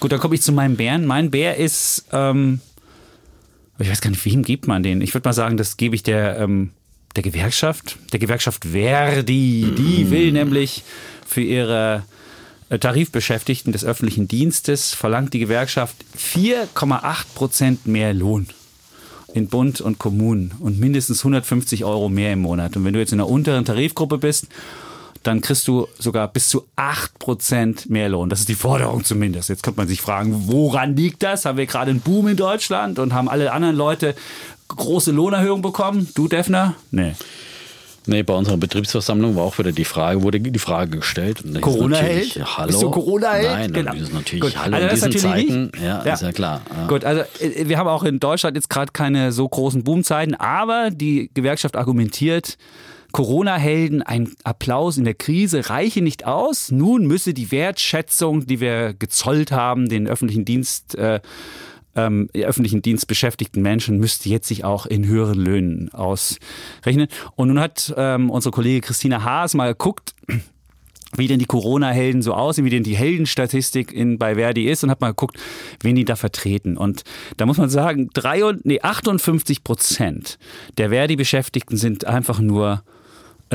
S2: Gut, dann komme ich zu meinem Bären. Mein Bär ist, ähm, ich weiß gar nicht, wem gibt man den? Ich würde mal sagen, das gebe ich der, ähm, der Gewerkschaft, der Gewerkschaft Verdi. Die will nämlich für ihre äh, Tarifbeschäftigten des öffentlichen Dienstes verlangt die Gewerkschaft 4,8 Prozent mehr Lohn in Bund und Kommunen und mindestens 150 Euro mehr im Monat. Und wenn du jetzt in der unteren Tarifgruppe bist, dann kriegst du sogar bis zu 8% mehr Lohn. Das ist die Forderung zumindest. Jetzt könnte man sich fragen, woran liegt das? Haben wir gerade einen Boom in Deutschland und haben alle anderen Leute große Lohnerhöhungen bekommen? Du, Defner? Nee.
S1: Nee, bei unserer Betriebsversammlung war auch wieder die Frage, wurde die Frage gestellt.
S2: Corona-Held?
S1: Hallo?
S2: Bist du Corona-Held?
S1: Nein,
S2: genau.
S1: das ist natürlich Gut. Hallo also in diesen Zeiten. Ja, ja, ist ja klar. Ja.
S2: Gut, also äh, wir haben auch in Deutschland jetzt gerade keine so großen Boomzeiten, aber die Gewerkschaft argumentiert, Corona-Helden, ein Applaus in der Krise reiche nicht aus. Nun müsse die Wertschätzung, die wir gezollt haben, den öffentlichen Dienst äh, ähm, öffentlichen Dienst beschäftigten Menschen müsste jetzt sich auch in höheren Löhnen ausrechnen. Und nun hat ähm, unsere Kollegin Christina Haas mal geguckt, wie denn die Corona-Helden so aussehen, wie denn die Heldenstatistik in, bei Verdi ist und hat mal geguckt, wen die da vertreten. Und da muss man sagen, drei und, nee, 58 Prozent der Verdi-Beschäftigten sind einfach nur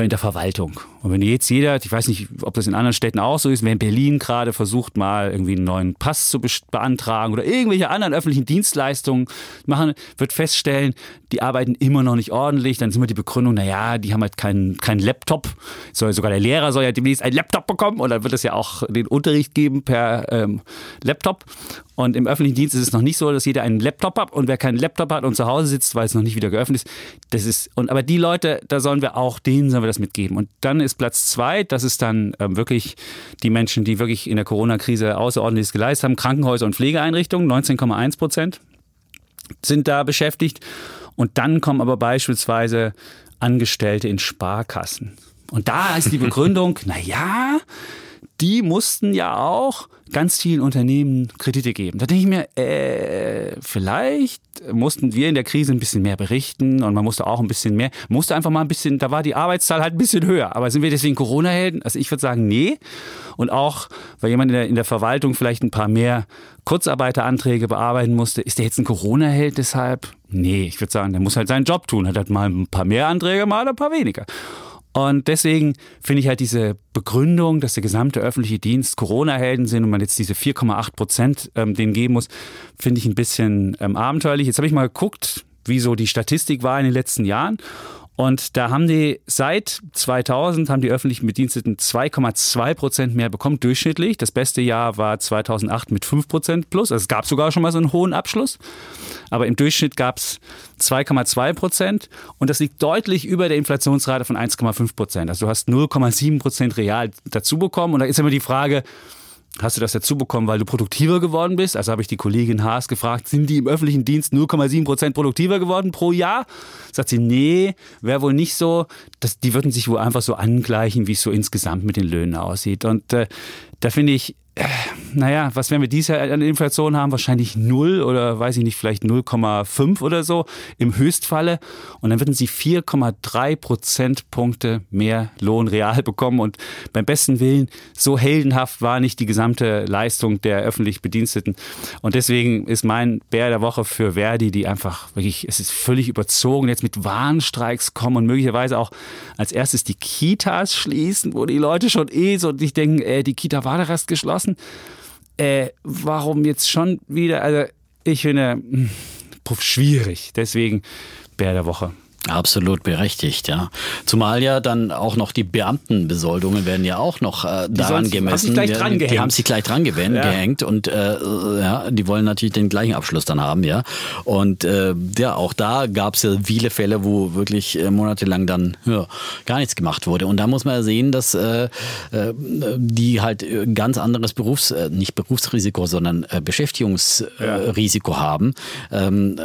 S2: in der Verwaltung. Und wenn jetzt jeder, ich weiß nicht, ob das in anderen Städten auch so ist, wer in Berlin gerade versucht, mal irgendwie einen neuen Pass zu beantragen oder irgendwelche anderen öffentlichen Dienstleistungen machen, wird feststellen, die arbeiten immer noch nicht ordentlich. Dann ist immer die Begründung, naja, die haben halt keinen kein Laptop. Soll, sogar der Lehrer soll ja demnächst einen Laptop bekommen und dann wird es ja auch den Unterricht geben per ähm, Laptop. Und im öffentlichen Dienst ist es noch nicht so, dass jeder einen Laptop hat und wer keinen Laptop hat und zu Hause sitzt, weil es noch nicht wieder geöffnet ist, das ist, und aber die Leute, da sollen wir auch, denen sollen wir das mitgeben. Und dann ist Platz zwei, das ist dann ähm, wirklich die Menschen, die wirklich in der Corona-Krise außerordentliches geleistet haben, Krankenhäuser und Pflegeeinrichtungen, 19,1 Prozent sind da beschäftigt. Und dann kommen aber beispielsweise Angestellte in Sparkassen Und da ist die Begründung, naja, die mussten ja auch ganz vielen Unternehmen Kredite geben. Da denke ich mir, äh, vielleicht mussten wir in der Krise ein bisschen mehr berichten und man musste auch ein bisschen mehr, musste einfach mal ein bisschen, da war die Arbeitszahl halt ein bisschen höher. Aber sind wir deswegen Corona-Helden? Also ich würde sagen, nee. Und auch, weil jemand in der, in der Verwaltung vielleicht ein paar mehr Kurzarbeiteranträge bearbeiten musste, ist der jetzt ein Corona-Held deshalb? Nee, ich würde sagen, der muss halt seinen Job tun, hat halt mal ein paar mehr Anträge, mal ein paar weniger. Und deswegen finde ich halt diese Begründung, dass der gesamte öffentliche Dienst Corona-Helden sind und man jetzt diese 4,8 Prozent ähm, denen geben muss, finde ich ein bisschen ähm, abenteuerlich. Jetzt habe ich mal geguckt, wie so die Statistik war in den letzten Jahren. Und da haben die seit 2000 haben die öffentlichen Bediensteten 2,2 Prozent mehr bekommen, durchschnittlich. Das beste Jahr war 2008 mit 5 Prozent plus. Also es gab sogar schon mal so einen hohen Abschluss. Aber im Durchschnitt gab es 2,2 Prozent. Und das liegt deutlich über der Inflationsrate von 1,5 Prozent. Also du hast 0,7 Prozent real dazu bekommen. Und da ist immer die Frage, Hast du das dazu bekommen, weil du produktiver geworden bist? Also habe ich die Kollegin Haas gefragt, sind die im öffentlichen Dienst 0,7 Prozent produktiver geworden pro Jahr? Sagt sie, nee, wäre wohl nicht so. Das, die würden sich wohl einfach so angleichen, wie es so insgesamt mit den Löhnen aussieht. Und äh, da finde ich, naja, was werden wir dieses Jahr an Inflation haben? Wahrscheinlich null oder weiß ich nicht, vielleicht 0,5 oder so im Höchstfalle. Und dann würden sie 4,3 Prozentpunkte mehr Lohn real bekommen. Und beim besten Willen, so heldenhaft war nicht die gesamte Leistung der öffentlich Bediensteten. Und deswegen ist mein Bär der Woche für Verdi, die einfach wirklich, es ist völlig überzogen, jetzt mit Warnstreiks kommen und möglicherweise auch als erstes die Kitas schließen, wo die Leute schon eh so nicht denken, äh, die Kita war doch erst geschlossen. Äh, warum jetzt schon wieder? Also ich finde, hm, schwierig. Deswegen Bär der Woche.
S1: Absolut berechtigt, ja. Zumal ja dann auch noch die Beamtenbesoldungen werden ja auch noch äh, daran gemessen.
S2: Haben dran
S1: die, die haben sich gleich dran gehängt, ja. gehängt und äh, ja, die wollen natürlich den gleichen Abschluss dann haben, ja. Und äh, ja, auch da gab es ja viele Fälle, wo wirklich äh, monatelang dann ja, gar nichts gemacht wurde. Und da muss man ja sehen, dass äh, äh die halt ganz anderes Berufs, äh, nicht Berufsrisiko, sondern äh, Beschäftigungsrisiko ja. haben ähm,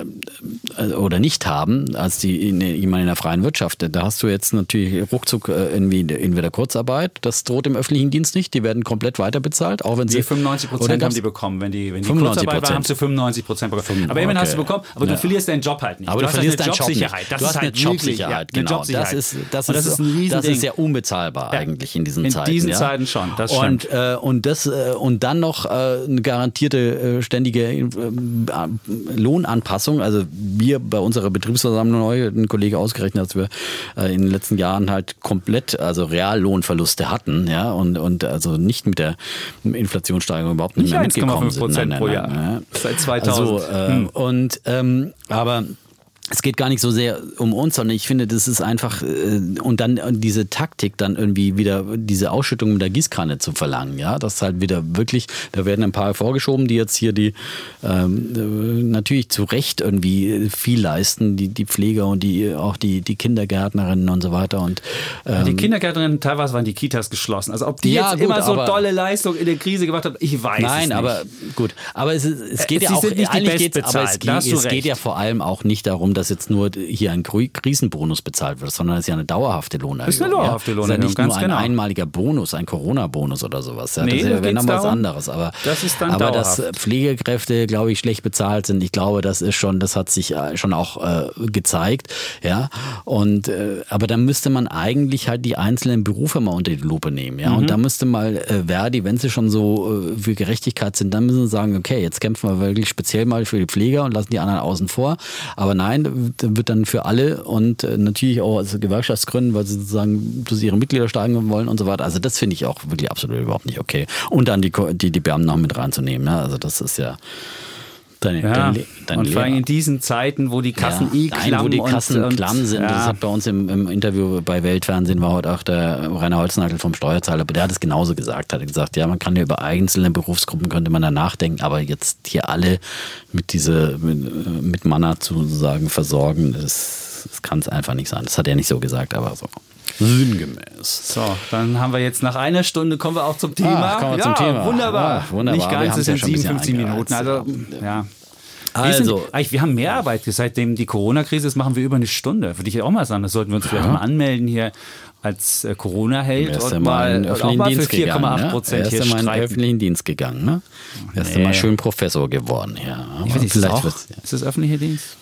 S1: äh, oder nicht haben, als die in ich meine, in der freien Wirtschaft, da hast du jetzt natürlich ruckzuck äh, irgendwie entweder Kurzarbeit, das droht im öffentlichen Dienst nicht, die werden komplett weiterbezahlt, auch wenn sie...
S2: 95 Prozent haben die bekommen, wenn die, wenn die Kurzarbeit war, haben sie 95 Prozent bekommen. Aber immerhin okay. hast du bekommen, aber du ja. verlierst deinen Job halt nicht.
S1: Aber du,
S2: du
S1: verlierst deine Jobsicherheit. Das
S2: du
S1: hast
S2: halt
S1: eine Jobsicherheit,
S2: genau.
S1: Jobsicherheit. Das ist, das, ist, das ist, ein das ist sehr unbezahlbar ja. eigentlich in diesen
S2: in
S1: Zeiten.
S2: In diesen
S1: ja?
S2: Zeiten schon, das
S1: und, äh, und, das, äh, und dann noch äh, eine garantierte äh, ständige äh, Lohnanpassung. Also wir bei unserer Betriebsversammlung heute, Kollege ausgerechnet, dass wir äh, in den letzten Jahren halt komplett, also Reallohnverluste hatten, ja, und, und also nicht mit der Inflationssteigerung überhaupt nicht, nicht mehr mitgekommen sind.
S2: Nein, nein, pro Jahr.
S1: Nein,
S2: Seit 2000.
S1: Also, äh, hm. Und ähm, aber es geht gar nicht so sehr um uns, sondern ich finde, das ist einfach, äh, und dann diese Taktik, dann irgendwie wieder diese Ausschüttung mit der Gießkanne zu verlangen, ja, das ist halt wieder wirklich, da werden ein paar vorgeschoben, die jetzt hier die ähm, äh, natürlich zu Recht irgendwie viel leisten, die, die Pfleger und die auch die, die Kindergärtnerinnen und so weiter. Und,
S2: ähm, die Kindergärtnerinnen, teilweise waren die Kitas geschlossen. Also ob die ja, jetzt gut, immer so tolle Leistung in der Krise gemacht haben, ich weiß
S1: nein,
S2: es nicht.
S1: Nein, aber gut. Aber es, es geht
S2: äh,
S1: ja auch,
S2: nicht eigentlich geht,
S1: aber es, es geht ja vor allem auch nicht darum, dass jetzt nur hier ein Krisenbonus bezahlt wird, sondern es ist ja eine dauerhafte Lohnerhöhung. Das
S2: ist eine dauerhafte ja? Lohnerhöhung,
S1: Das ist ja nicht nur ein
S2: genau.
S1: einmaliger Bonus, ein Corona-Bonus oder sowas. Ja?
S2: Nee,
S1: das wäre dann was anderes. Aber,
S2: das ist dann
S1: aber
S2: dauerhaft.
S1: dass Pflegekräfte, glaube ich, schlecht bezahlt sind, ich glaube, das ist schon, das hat sich äh, schon auch äh, gezeigt. Ja, und äh, aber dann müsste man eigentlich halt die einzelnen Berufe mal unter die Lupe nehmen. Ja, mhm. und da müsste mal äh, Verdi, wenn sie schon so äh, für Gerechtigkeit sind, dann müssen sie sagen, okay, jetzt kämpfen wir wirklich speziell mal für die Pfleger und lassen die anderen außen vor. Aber nein, wird dann für alle und äh, natürlich auch aus Gewerkschaftsgründen, weil sie sozusagen bloß ihre Mitglieder steigen wollen und so weiter. Also das finde ich auch wirklich absolut überhaupt nicht okay. Und dann die, die, die Beamten noch mit reinzunehmen. Ja? Also das ist ja
S2: Deine, ja. dein, dein und vor allem in diesen Zeiten, wo die Kassen ja, eh klamm,
S1: wo die Kassen
S2: und,
S1: klamm sind. Ja. Das hat bei uns im, im, Interview bei Weltfernsehen war heute auch der Rainer Holznagel vom Steuerzahler, aber der hat es genauso gesagt. Hat gesagt, ja, man kann ja über einzelne Berufsgruppen könnte man da nachdenken, aber jetzt hier alle mit diese mit, mit Manna sozusagen versorgen, das, das kann es einfach nicht sein. Das hat er nicht so gesagt, aber so sinngemäß.
S2: So, dann haben wir jetzt nach einer Stunde kommen wir auch zum Thema.
S1: Ach, kommen wir ja, zum Thema.
S2: Wunderbar.
S1: Ja, wunderbar.
S2: Nicht ganz, es sind 57 Minuten. Also, ja. Also, wir sind, wir haben mehr Arbeit. Seitdem die Corona-Krise ist, machen wir über eine Stunde. Würde ich auch mal sagen, das sollten wir uns vielleicht mal anmelden hier als äh, Corona-Held und
S1: in
S2: mal, auch
S1: öffentlichen
S2: mal für
S1: Dienst gegangen.
S2: 4,8
S1: Ne?
S2: Prozent
S1: Erst
S2: hier
S1: einmal in den öffentlichen Dienst gegangen. Ne? Erst
S2: Nee.
S1: einmal schön Professor geworden. Ja,
S2: Ich weiß nicht, ist, das auch,
S1: wird's-
S2: ist das öffentlicher Dienst?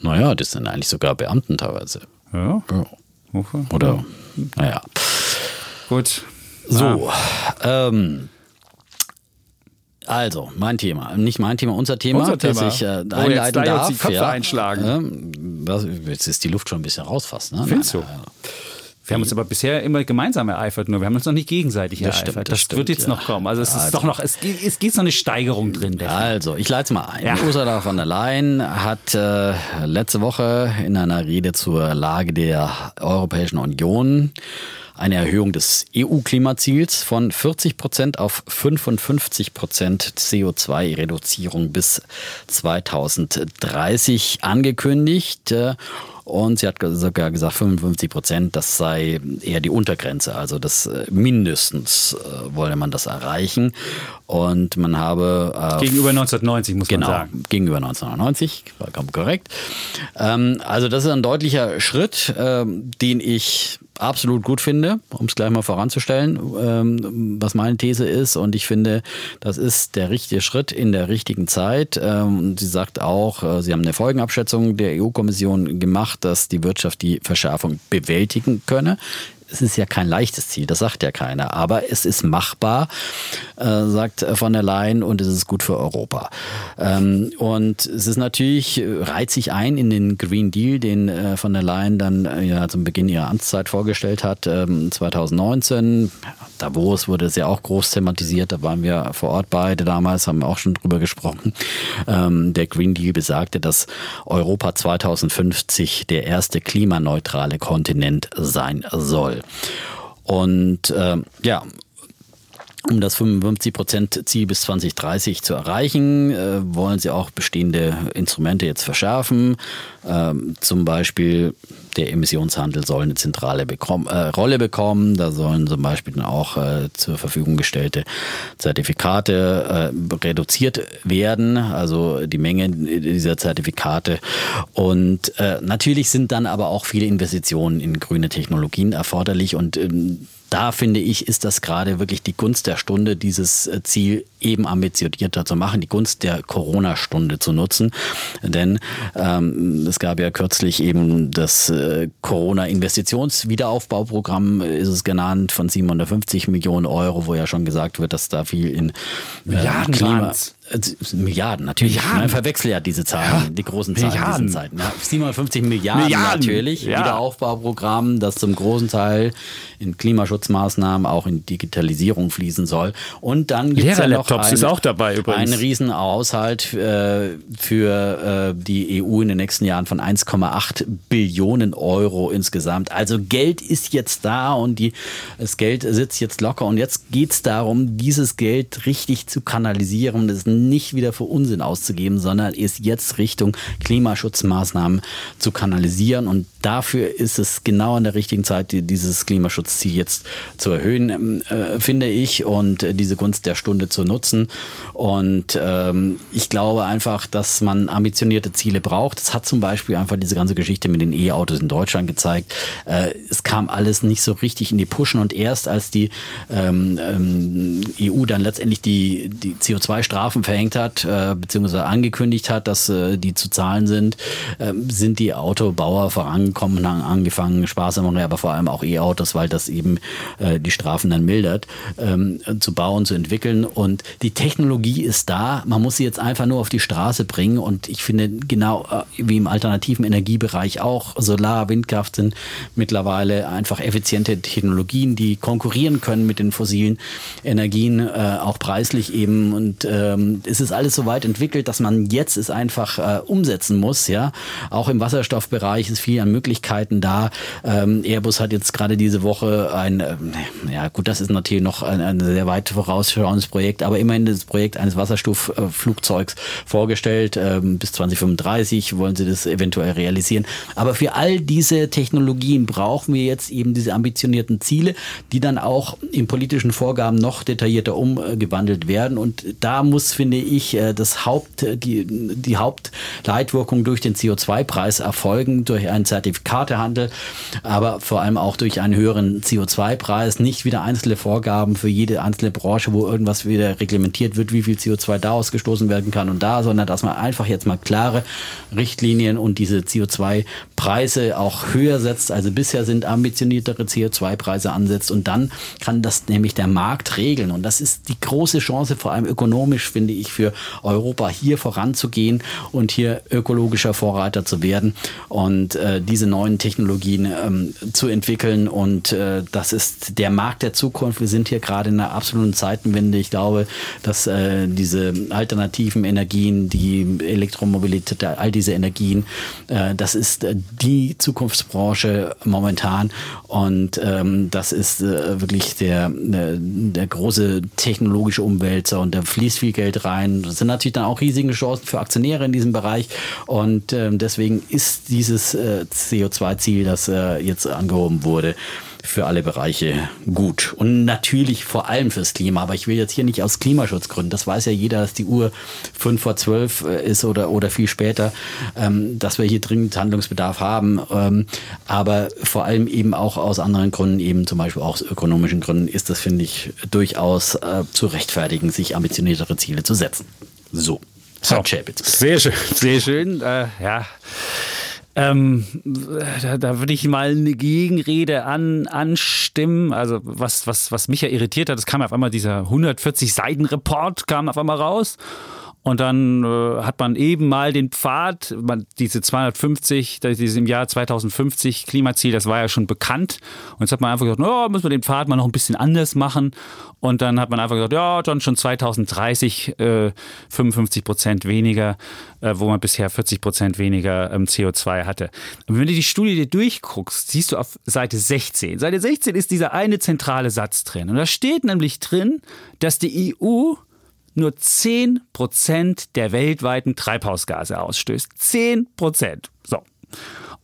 S1: Naja, das sind eigentlich sogar Beamten teilweise.
S2: Ja.
S1: Ja.
S2: Wofür?
S1: Oder, naja.
S2: Gut.
S1: So, ähm, also, mein Thema. Nicht mein Thema, unser Thema,
S2: Unser Thema.
S1: das ich äh,
S2: Oh, jetzt
S1: einleiten
S2: gleich
S1: darf.
S2: uns die Köpfe einschlagen.
S1: Ähm, jetzt ist die Luft schon ein bisschen raus fast. Ne?
S2: Findest du? Wir haben uns aber bisher immer gemeinsam ereifert, nur wir haben uns noch nicht gegenseitig
S1: Das
S2: ereifert.
S1: stimmt, das
S2: das
S1: stimmt,
S2: wird jetzt
S1: ja.
S2: noch kommen. Also es ist
S1: Also.
S2: doch noch, es, geht- es geht noch eine Steigerung drin. Stefan.
S1: Also, ich leite es mal ein.
S2: Ja.
S1: Ursula von der Leyen hat äh, letzte Woche in einer Rede zur Lage der Europäischen Union eine Erhöhung des EU-Klimaziels von 40 Prozent auf 55 Prozent CO2-Reduzierung bis 2030 angekündigt. Äh, Und sie hat sogar gesagt, 55 Prozent, das sei eher die Untergrenze. Also das äh, mindestens äh, wolle man das erreichen. Und man habe äh,
S2: Gegenüber 1990 muss
S1: Genau,
S2: man sagen.
S1: gegenüber 1990, vollkommen korrekt. Ähm, also das ist ein deutlicher Schritt, ähm, den ich absolut gut finde, um es gleich mal voranzustellen, ähm, was meine These ist. Und ich finde, das ist der richtige Schritt in der richtigen Zeit. Ähm, und sie sagt auch, äh, sie haben eine Folgenabschätzung der EU-Kommission gemacht, dass die Wirtschaft die Verschärfung bewältigen könne es ist ja kein leichtes Ziel, das sagt ja keiner, aber es ist machbar, äh, sagt von der Leyen, und es ist gut für Europa. Ähm, und es ist natürlich, äh, reiht sich ein in den Green Deal, den äh, von der Leyen dann äh, ja zum Beginn ihrer Amtszeit vorgestellt hat, ähm, 2019. Davos wurde es ja auch groß thematisiert, da waren wir vor Ort beide damals, haben auch schon drüber gesprochen. Ähm, der Green Deal besagte, dass Europa 2050 der erste klimaneutrale Kontinent sein soll. Und ähm, ja, um das 55-Prozent-Ziel bis 2030 zu erreichen, äh, wollen sie auch bestehende Instrumente jetzt verschärfen. Ähm, zum Beispiel der Emissionshandel soll eine zentrale bekommen, äh, Rolle bekommen. Da sollen zum Beispiel dann auch äh, zur Verfügung gestellte Zertifikate äh, reduziert werden, also die Menge dieser Zertifikate. Und äh, natürlich sind dann aber auch viele Investitionen in grüne Technologien erforderlich und ähm, da finde ich, ist das gerade wirklich die Gunst der Stunde, dieses äh, Ziel eben ambitionierter zu machen, die Gunst der Corona-Stunde zu nutzen. Denn ähm, es gab ja kürzlich eben das äh, Corona-Investitionswiederaufbauprogramm, äh, ist es genannt, von 750 Millionen Euro, wo ja schon gesagt wird, dass da viel in äh,
S2: Milliarden
S1: Klima,
S2: waren's.
S1: Äh, Milliarden, natürlich.
S2: Milliarden.
S1: Man verwechselt ja diese Zahlen, die großen Zahlen in
S2: Milliarden.
S1: diesen Zeiten. Ja, 750 Milliarden,
S2: Milliarden,
S1: natürlich.
S2: ja.
S1: Wiederaufbauprogramm, das zum großen Teil in Klimaschutzmaßnahmen, auch in Digitalisierung fließen soll. Und dann gibt es ja noch einen,
S2: ist auch dabei übrigens.
S1: einen riesen Haushalt äh, für äh, die EU in den nächsten Jahren von 1,8 Billionen Euro insgesamt. Also Geld ist jetzt da und die, das Geld sitzt jetzt locker. Und jetzt geht es darum, dieses Geld richtig zu kanalisieren, es nicht wieder für Unsinn auszugeben, sondern es jetzt Richtung Klimaschutzmaßnahmen zu kanalisieren. Und dafür ist es genau in der richtigen Zeit, die- dieses Klimaschutzziel jetzt zu erhöhen, ähm, äh, finde ich, und äh, diese Gunst der Stunde zu nutzen. Und ähm, ich glaube einfach, dass man ambitionierte Ziele braucht. Das hat zum Beispiel einfach diese ganze Geschichte mit den E-Autos in Deutschland gezeigt. Äh, es kam alles nicht so richtig in die Pushen und erst als die ähm, ähm, EU dann letztendlich die, die CO2-Strafen verhängt hat, äh, beziehungsweise angekündigt hat, dass äh, die zu zahlen sind, ähm, sind die Autobauer vorangekommen und haben angefangen, sparsamere, aber vor allem auch E-Autos, weil das eben äh, die Strafen dann mildert, ähm, zu bauen, zu entwickeln. Und die Technologie ist da. Man muss sie jetzt einfach nur auf die Straße bringen. Und ich finde, genau äh, wie im alternativen Energiebereich auch, Solar, Windkraft sind mittlerweile einfach effiziente Technologien, die konkurrieren können mit den fossilen Energien, äh, auch preislich eben. Und ähm, es ist alles so weit entwickelt, dass man jetzt es einfach äh, umsetzen muss. Ja, Auch im Wasserstoffbereich ist viel an Möglichkeiten da. Ähm, Airbus hat jetzt gerade diese Woche ein, ähm, ja gut, das ist natürlich noch ein, ein sehr weit vorausschauendes Projekt, aber immerhin das Projekt eines Wasserstoffflugzeugs vorgestellt. Ähm, bis 2035 wollen sie das eventuell realisieren. Aber für all diese Technologien brauchen wir jetzt eben diese ambitionierten Ziele, die dann auch in politischen Vorgaben noch detaillierter umgewandelt werden. Und da muss, finde ich, äh, das Haupt, die, die Hauptleitwirkung durch den CO2-Preis erfolgen, durch ein Zertifikat Zertifikatehandel, aber vor allem auch durch einen höheren CO2-Preis, nicht wieder einzelne Vorgaben für jede einzelne Branche, wo irgendwas wieder reglementiert wird, wie viel CO2 da ausgestoßen werden kann und da, sondern dass man einfach jetzt mal klare Richtlinien und diese CO2-Preise auch höher setzt. Also bisher sind ambitioniertere CO2-Preise ansetzt und dann kann das nämlich der Markt regeln. Und das ist die große Chance, vor allem ökonomisch, finde ich, für Europa hier voranzugehen und hier ökologischer Vorreiter zu werden und äh, diese neuen Technologien ähm, zu entwickeln. Und äh, das ist der Markt der Zukunft. Wir sind hier gerade in einer absoluten Zeitenwende. Ich glaube, dass äh, diese alternativen Energien, die Elektromobilität, all diese Energien, äh, das ist äh, die Zukunftsbranche momentan. Und ähm, das ist äh, wirklich der, der, der große technologische Umwälzer und da fließt viel Geld rein. Das sind natürlich dann auch riesige Chancen für Aktionäre in diesem Bereich. Und ähm, deswegen ist dieses äh, CO2-Ziel, das äh, jetzt angehoben wurde, für alle Bereiche gut. Und natürlich vor allem fürs Klima. Aber ich will jetzt hier nicht aus Klimaschutzgründen. Das weiß ja jeder, dass die Uhr fünf vor zwölf äh, ist oder, oder viel später, ähm, dass wir hier dringend Handlungsbedarf haben. Ähm, aber vor allem eben auch aus anderen Gründen, eben zum Beispiel auch aus ökonomischen Gründen, ist das, finde ich, durchaus äh, zu rechtfertigen, sich ambitioniertere Ziele zu setzen. So.
S2: So, sehr schön, sehr schön. Äh, ja. Ähm, da, da würde ich mal eine Gegenrede an, anstimmen. Also was, was, was mich ja irritiert hat, es kam auf einmal dieser 140 Seiten Report kam auf einmal raus. Und dann äh, hat man eben mal den Pfad, man, diese 250, dieses im Jahr 2050 Klimaziel, das war ja schon bekannt. Und jetzt hat man einfach gesagt, oh, müssen wir den Pfad mal noch ein bisschen anders machen. Und dann hat man einfach gesagt, ja, dann schon 2030 äh, 55 Prozent weniger, äh, wo man bisher 40 Prozent weniger ähm, CO2 hatte. Und wenn du die Studie dir durchguckst, siehst du auf Seite 16. Seite 16 ist dieser eine zentrale Satz drin. Und da steht nämlich drin, dass die EU nur 10% der weltweiten Treibhausgase ausstößt. 10%. So.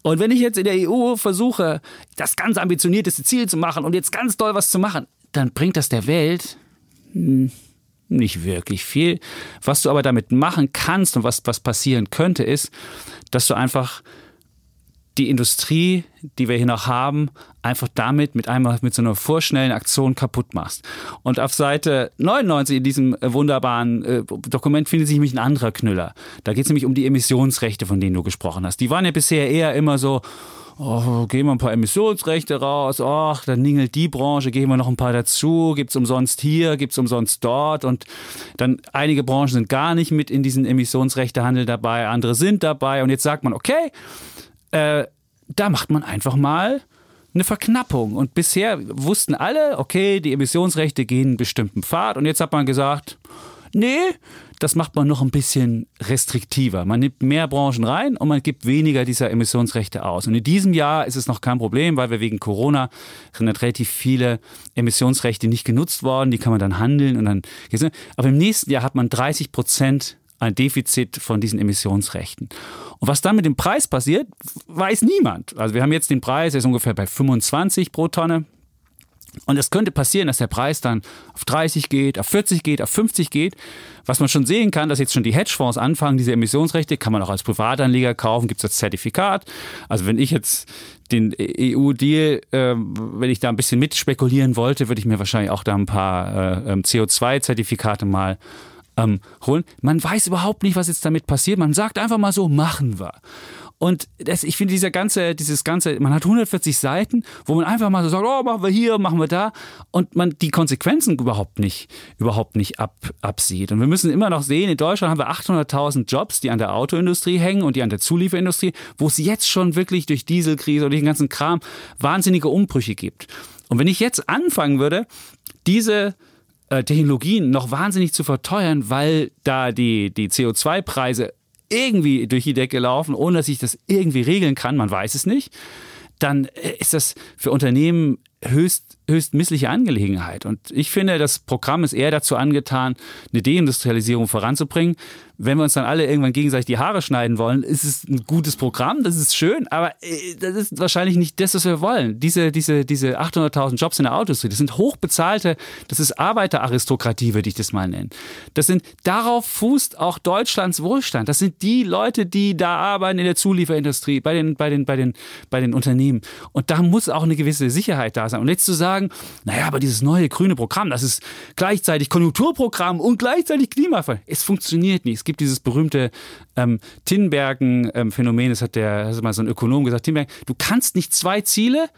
S2: Und wenn ich jetzt in der EU versuche, das ganz ambitionierteste Ziel zu machen und jetzt ganz doll was zu machen, dann bringt das der Welt nicht wirklich viel. Was du aber damit machen kannst und was, was passieren könnte, ist, dass du einfach die Industrie, die wir hier noch haben, einfach damit mit einmal mit so einer vorschnellen Aktion kaputt machst. Und auf Seite 99 in diesem äh, wunderbaren äh, Dokument findet sich nämlich ein anderer Knüller. Da geht es nämlich um die Emissionsrechte, von denen du gesprochen hast. Die waren ja bisher eher immer so, oh, geben wir ein paar Emissionsrechte raus, ach, dann ningelt die Branche, geben wir noch ein paar dazu, gibt es umsonst hier, gibt es umsonst dort und dann einige Branchen sind gar nicht mit in diesen Emissionsrechtehandel dabei, andere sind dabei und jetzt sagt man, okay, äh, da macht man einfach mal eine Verknappung. Und bisher wussten alle, okay, die Emissionsrechte gehen einen bestimmten Pfad. Und jetzt hat man gesagt, nee, das macht man noch ein bisschen restriktiver. Man nimmt mehr Branchen rein und man gibt weniger dieser Emissionsrechte aus. Und in diesem Jahr ist es noch kein Problem, weil wir wegen Corona sind relativ viele Emissionsrechte nicht genutzt worden. Die kann man dann handeln und dann. Aber im nächsten Jahr hat man 30 Prozent ein Defizit von diesen Emissionsrechten. Und was dann mit dem Preis passiert, weiß niemand. Also wir haben jetzt den Preis, der ist ungefähr bei 25 pro Tonne. Und es könnte passieren, dass der Preis dann auf 30 geht, auf 40 geht, auf 50 geht. Was man schon sehen kann, dass jetzt schon die Hedgefonds anfangen, diese Emissionsrechte kann man auch als Privatanleger kaufen, gibt es als Zertifikat. Also wenn ich jetzt den EU-Deal, äh, wenn ich da ein bisschen mitspekulieren wollte, würde ich mir wahrscheinlich auch da ein paar äh, ähm, CO2-Zertifikate mal ähm, holen. Man weiß überhaupt nicht, was jetzt damit passiert. Man sagt einfach mal so, machen wir. Und das, ich finde dieser ganze, dieses ganze, man hat 140 Seiten, wo man einfach mal so sagt, oh, machen wir hier, machen wir da, und man die Konsequenzen überhaupt nicht, überhaupt nicht ab, absieht. Und wir müssen immer noch sehen, in Deutschland haben wir 800.000 Jobs, die an der Autoindustrie hängen und die an der Zulieferindustrie, wo es jetzt schon wirklich durch Dieselkrise und den ganzen Kram wahnsinnige Umbrüche gibt. Und wenn ich jetzt anfangen würde, diese äh, Technologien noch wahnsinnig zu verteuern, weil da die, die CO2-Preise irgendwie durch die Decke laufen, ohne dass ich das irgendwie regeln kann, man weiß es nicht, dann äh, ist das für Unternehmen höchst höchst missliche Angelegenheit. Und ich finde, das Programm ist eher dazu angetan, eine Deindustrialisierung voranzubringen. Wenn wir uns dann alle irgendwann gegenseitig die Haare schneiden wollen, ist es ein gutes Programm, das ist schön, aber äh, das ist wahrscheinlich nicht das, was wir wollen. Diese, diese, diese 800.000 Jobs in der Autoindustrie, das sind hochbezahlte, das ist Arbeiteraristokratie, würde ich das mal nennen. Das sind, darauf fußt auch Deutschlands Wohlstand. Das sind die Leute, die da arbeiten in der Zulieferindustrie, bei den, bei den, bei den, bei den Unternehmen. Und da muss auch eine gewisse Sicherheit da sein. Und jetzt zu sagen, sagen, naja, aber dieses neue grüne Programm, das ist gleichzeitig Konjunkturprogramm und gleichzeitig Klimafall. Es funktioniert nicht. Es gibt dieses berühmte ähm, Tinbergen-Phänomen, ähm, das hat der, das hat mal so ein Ökonom gesagt, Tinbergen, du kannst nicht zwei Ziele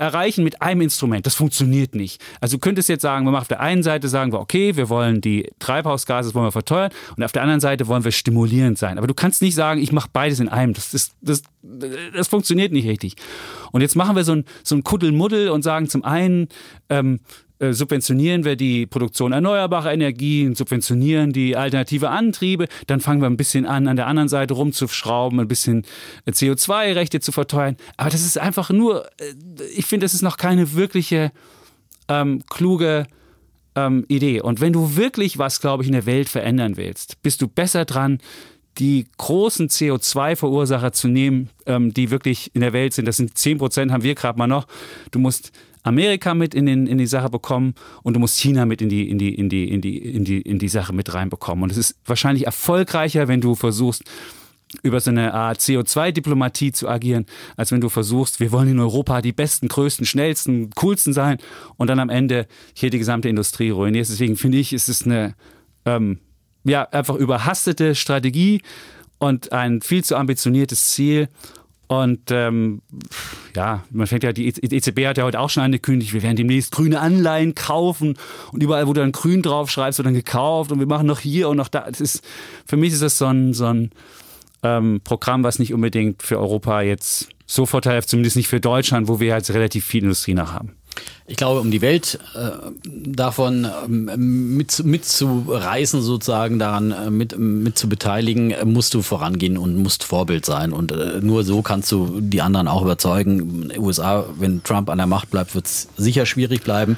S2: erreichen mit einem Instrument. Das funktioniert nicht. Also du könntest jetzt sagen, wir machen auf der einen Seite sagen wir, okay, wir wollen die Treibhausgase wollen wir verteuern und auf der anderen Seite wollen wir stimulierend sein. Aber du kannst nicht sagen, ich mache beides in einem. Das, das, das, das funktioniert nicht richtig. Und jetzt machen wir so ein, so ein Kuddelmuddel und sagen zum einen, ähm, äh, subventionieren wir die Produktion erneuerbarer Energien, subventionieren die alternative Antriebe, dann fangen wir ein bisschen an, an der anderen Seite rumzuschrauben, ein bisschen äh, CO2-Rechte zu verteuern. Aber das ist einfach nur, äh, ich finde, das ist noch keine wirkliche ähm, kluge ähm, Idee. Und wenn du wirklich was, glaube ich, in der Welt verändern willst, bist du besser dran, die großen CO2-Verursacher zu nehmen, ähm, die wirklich in der Welt sind. Das sind 10 Prozent, haben wir gerade mal noch. Du musst Amerika mit in, den, in die Sache bekommen und du musst China mit in die, in die, in die, in die, in die, in die Sache mit reinbekommen. Und es ist wahrscheinlich erfolgreicher, wenn du versuchst, über so eine Art CO2-Diplomatie zu agieren, als wenn du versuchst, wir wollen in Europa die besten, größten, schnellsten, coolsten sein und dann am Ende hier die gesamte Industrie ruinierst. Deswegen finde ich, ist es eine ähm, ja, einfach überhastete Strategie und ein viel zu ambitioniertes Ziel. Und ähm, ja, man fängt ja, die EZB e hat ja heute auch schon angekündigt, wir werden demnächst grüne Anleihen kaufen und überall, wo du dann grün drauf schreibst, wird dann gekauft und wir machen noch hier und noch da. Das ist, für mich ist das so ein, so ein ähm, Programm, was nicht unbedingt für Europa jetzt so vorteilhaft, zumindest nicht für Deutschland, wo wir jetzt relativ viel Industrie nach haben.
S1: Ich glaube, um die Welt äh, davon ähm, mit, mitzureißen, sozusagen daran äh, mit, mit zu beteiligen, äh, musst du vorangehen und musst Vorbild sein. Und äh, nur so kannst du die anderen auch überzeugen. USA, wenn Trump an der Macht bleibt, wird es sicher schwierig bleiben.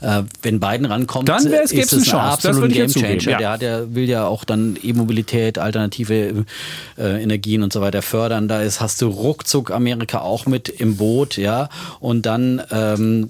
S1: Äh, wenn Biden rankommt,
S2: dann ist es ein
S1: absoluter Gamechanger. Ja. Der hat ja, will ja auch dann E-Mobilität, alternative äh, Energien und so weiter fördern. Da ist, hast du ruckzuck Amerika auch mit im Boot, ja. Und dann ähm,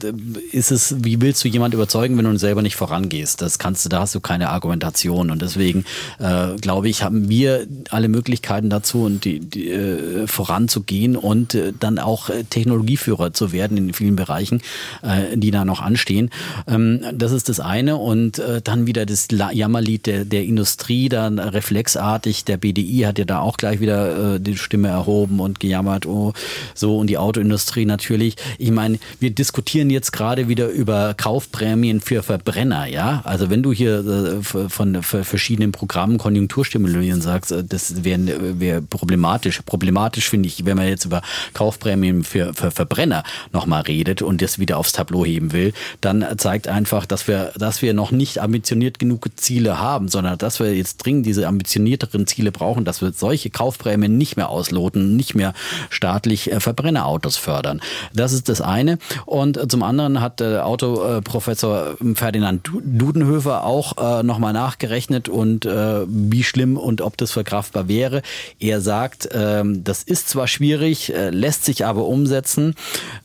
S1: ist es, wie willst du jemand überzeugen, wenn du selber nicht vorangehst? Das kannst du, da hast du keine Argumentation. Und deswegen äh, glaube ich, haben wir alle Möglichkeiten dazu und die, die äh, voranzugehen und äh, dann auch äh, Technologieführer zu werden in vielen Bereichen, äh, die da noch anstehen. Ähm, das ist das eine. Und äh, dann wieder das Jammerlied der, der Industrie, dann reflexartig. Der BDI hat ja da auch gleich wieder die Stimme erhoben und gejammert, oh, so und die Autoindustrie natürlich. Ich meine, wir diskutieren jetzt gerade gerade wieder über Kaufprämien für Verbrenner, ja. Also wenn du hier äh, von verschiedenen Programmen Konjunkturstimulieren sagst, äh, das wäre wär problematisch. Problematisch finde ich, wenn man jetzt über Kaufprämien für, für Verbrenner nochmal redet und das wieder aufs Tableau heben will, dann zeigt einfach, dass wir, dass wir noch nicht ambitioniert genug Ziele haben, sondern dass wir jetzt dringend diese ambitionierteren Ziele brauchen, dass wir solche Kaufprämien nicht mehr ausloten, nicht mehr staatlich äh, Verbrennerautos fördern. Das ist das eine. Und zum anderen hat der Autoprofessor Ferdinand Dudenhöfer auch äh, nochmal nachgerechnet und äh, wie schlimm und ob das verkraftbar wäre. Er sagt, äh, das ist zwar schwierig, äh, lässt sich aber umsetzen.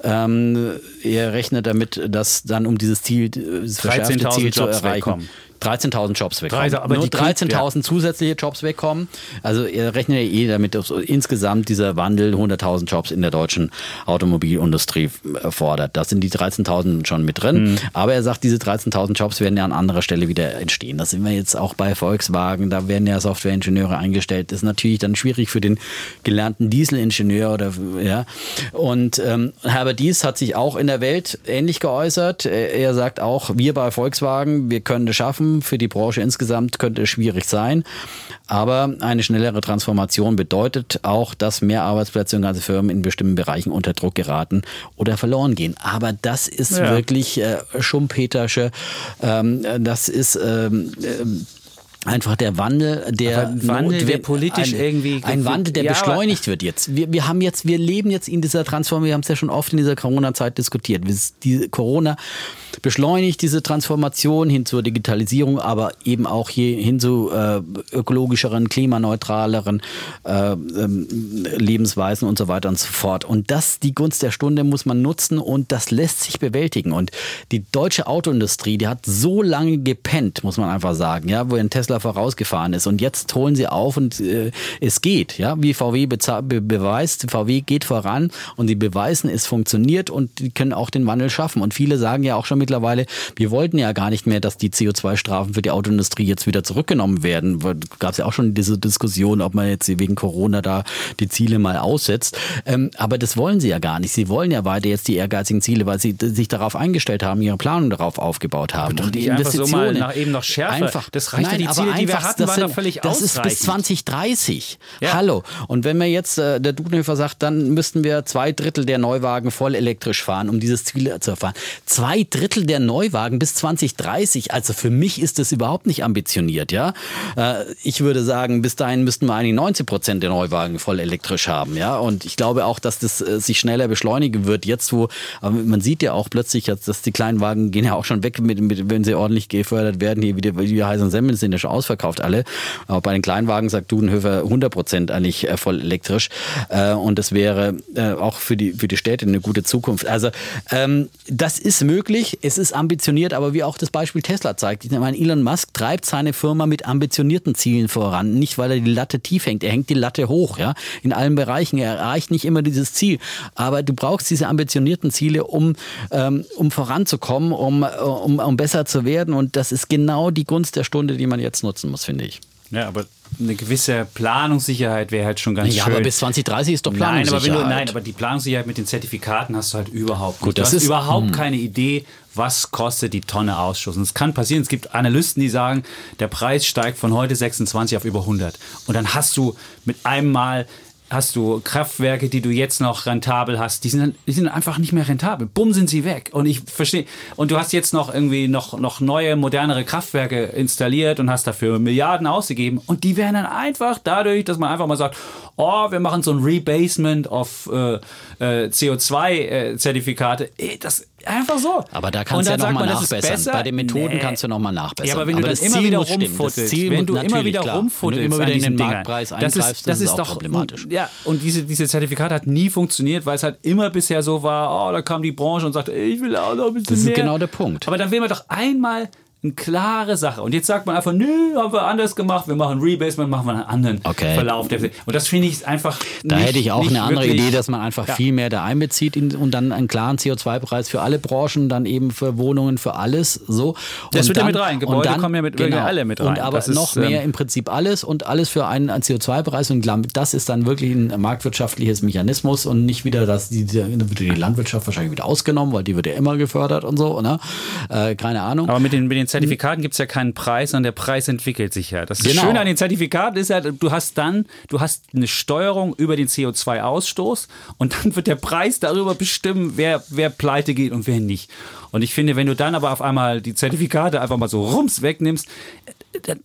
S1: Ähm, er rechnet damit, dass dann um dieses Ziel, das verschärfte Ziel zu erreichen, wegkommen. 13.000 Jobs wegkommen. 13, aber Nur 13.000 ja. zusätzliche Jobs wegkommen. Also ihr rechnet ja eh damit, dass insgesamt dieser Wandel 100.000 Jobs in der deutschen Automobilindustrie fordert. Da sind die 13.000 schon mit drin. Mhm. Aber er sagt, diese 13.000 Jobs werden ja an anderer Stelle wieder entstehen. Das sind wir jetzt auch bei Volkswagen. Da werden ja Softwareingenieure eingestellt. Das ist natürlich dann schwierig für den gelernten Dieselingenieur oder ja. Und ähm, Herbert Dies hat sich auch in der Welt ähnlich geäußert. Er sagt auch, wir bei Volkswagen, wir können das schaffen für die Branche insgesamt könnte es schwierig sein. Aber eine schnellere Transformation bedeutet auch, dass mehr Arbeitsplätze und ganze Firmen in bestimmten Bereichen unter Druck geraten oder verloren gehen. Aber das ist ja. wirklich äh, Schumpetersche, ähm, das ist ähm, äh, einfach der Wandel, der
S2: ein Wandel, der politisch
S1: ein,
S2: irgendwie
S1: ein Wandel, der
S2: ja,
S1: beschleunigt wird jetzt. Wir, wir haben jetzt, wir leben jetzt in dieser Transformation. Wir haben es ja schon oft in dieser Corona-Zeit diskutiert. Die Corona beschleunigt diese Transformation hin zur Digitalisierung, aber eben auch hin zu äh, ökologischeren, klimaneutraleren äh, ähm, Lebensweisen und so weiter und so fort. Und das, die Gunst der Stunde, muss man nutzen und das lässt sich bewältigen. Und die deutsche Autoindustrie, die hat so lange gepennt, muss man einfach sagen, ja, wo ein Tesla vorausgefahren ist. Und jetzt holen sie auf und äh, es geht, ja, wie VW be beweist, VW geht voran und sie beweisen, es funktioniert und die können auch den Wandel schaffen. Und viele sagen ja auch schon mittlerweile, wir wollten ja gar nicht mehr, dass die CO2-Strafen für die Autoindustrie jetzt wieder zurückgenommen werden. Gab es ja auch schon diese Diskussion, ob man jetzt wegen Corona da die Ziele mal aussetzt. Ähm, aber das wollen sie ja gar nicht. Sie wollen ja weiter jetzt die ehrgeizigen Ziele, weil sie sich darauf eingestellt haben, ihre Planung darauf aufgebaut haben.
S2: und die Investitionen so mal nach, eben noch schärfer. Einfach,
S1: das reicht nein, ja die Ziele, die wir hatten, waren sind, doch völlig Das ist bis 2030. Ja. Hallo. Und wenn wir jetzt, äh, der Dudenhöfer sagt, dann müssten wir zwei Drittel der Neuwagen voll elektrisch fahren, um dieses Ziel zu erfahren. Zwei Drittel der Neuwagen bis 2030. Also für mich ist das überhaupt nicht ambitioniert, ja. Äh, ich würde sagen, bis dahin müssten wir eigentlich 90 Prozent der Neuwagen voll elektrisch haben, ja. Und ich glaube auch, dass das äh, sich schneller beschleunigen wird. Jetzt, wo man sieht ja auch plötzlich, dass die Kleinwagen gehen ja auch schon weg, mit, mit, wenn sie ordentlich gefördert werden. Hier wieder, wie heißen Semmeln sind ja schon ausverkauft alle. Aber bei den Kleinwagen sagt Dudenhöfer 100 Prozent eigentlich äh, voll elektrisch. Und das wäre auch für die, für die Städte eine gute Zukunft. Also ähm, das ist möglich. Es ist ambitioniert, aber wie auch das Beispiel Tesla zeigt. Ich meine, Elon Musk treibt seine Firma mit ambitionierten Zielen voran. Nicht, weil er die Latte tief hängt. Er hängt die Latte hoch, ja. In allen Bereichen. Er erreicht nicht immer dieses Ziel. Aber du brauchst diese ambitionierten Ziele, um, ähm, um voranzukommen, um, um, um besser zu werden. Und das ist genau die Gunst der Stunde, die man jetzt nutzen muss, finde ich.
S2: Ja, aber eine gewisse Planungssicherheit wäre halt schon ganz ja, schön. Ja,
S1: aber bis 2030 ist doch Planungssicherheit.
S2: Nein, aber, du, nein, aber die Planungssicherheit mit den Zertifikaten hast du halt überhaupt nicht. Gut, das du hast ist, überhaupt mh. Hm. keine Idee, was kostet die Tonne Ausschuss. Und es kann passieren, es gibt Analysten, die sagen, der Preis steigt von heute 26 auf über 100. Und dann hast du mit einem Mal hast du Kraftwerke, die du jetzt noch rentabel hast, die sind, die sind einfach nicht mehr rentabel. Bumm sind sie weg. Und ich verstehe. Und du hast jetzt noch irgendwie noch, noch neue, modernere Kraftwerke installiert und hast dafür Milliarden ausgegeben. Und die werden dann einfach dadurch, dass man einfach mal sagt, oh, wir machen so ein Rebasement of äh, äh, CO2-Zertifikate. Äh, das Einfach so.
S1: Aber da kannst du ja nochmal nachbessern. Bei den Methoden nee. kannst du nochmal nachbessern. Ja,
S2: aber wenn du aber dann immer wieder rumfuttelst, wenn du immer wieder rumfuttelst,
S1: immer wieder in den Marktpreis
S2: eingreifst, das ist, das ist, ist doch problematisch. Ja, und diese, diese Zertifikate hat nie funktioniert, weil es halt immer bisher so war, oh, da kam die Branche und sagte, ich will auch noch ein bisschen
S1: mehr.
S2: Das ist
S1: genau der Punkt.
S2: Aber dann will man doch einmal eine klare Sache. Und jetzt sagt man einfach, nö, haben wir anders gemacht, wir machen Rebasement, machen wir einen anderen
S1: okay.
S2: Verlauf. Und das finde ich einfach.
S1: Da nicht, hätte ich auch eine andere Idee, dass man einfach ja. viel mehr da einbezieht und dann einen klaren CO2-Preis für alle Branchen, dann eben für Wohnungen, für alles. So. Und
S2: das wird
S1: dann,
S2: ja mit rein. Gebäude dann, kommen ja mit genau, alle mit rein.
S1: Und aber
S2: das
S1: noch ist, mehr ähm, im Prinzip alles und alles für einen, einen CO2-Preis. Und das ist dann wirklich ein marktwirtschaftliches Mechanismus und nicht wieder, dass die, die Landwirtschaft wahrscheinlich wieder ausgenommen, weil die wird ja immer gefördert und so. Ne? Äh, keine Ahnung.
S2: Aber mit den, mit den Zertifikaten gibt es ja keinen Preis, sondern der Preis entwickelt sich ja. Das genau. Schöne an den Zertifikaten ist ja, du hast dann, du hast eine Steuerung über den CO2-Ausstoß und dann wird der Preis darüber bestimmen, wer, wer pleite geht und wer nicht. Und ich finde, wenn du dann aber auf einmal die Zertifikate einfach mal so rums wegnimmst,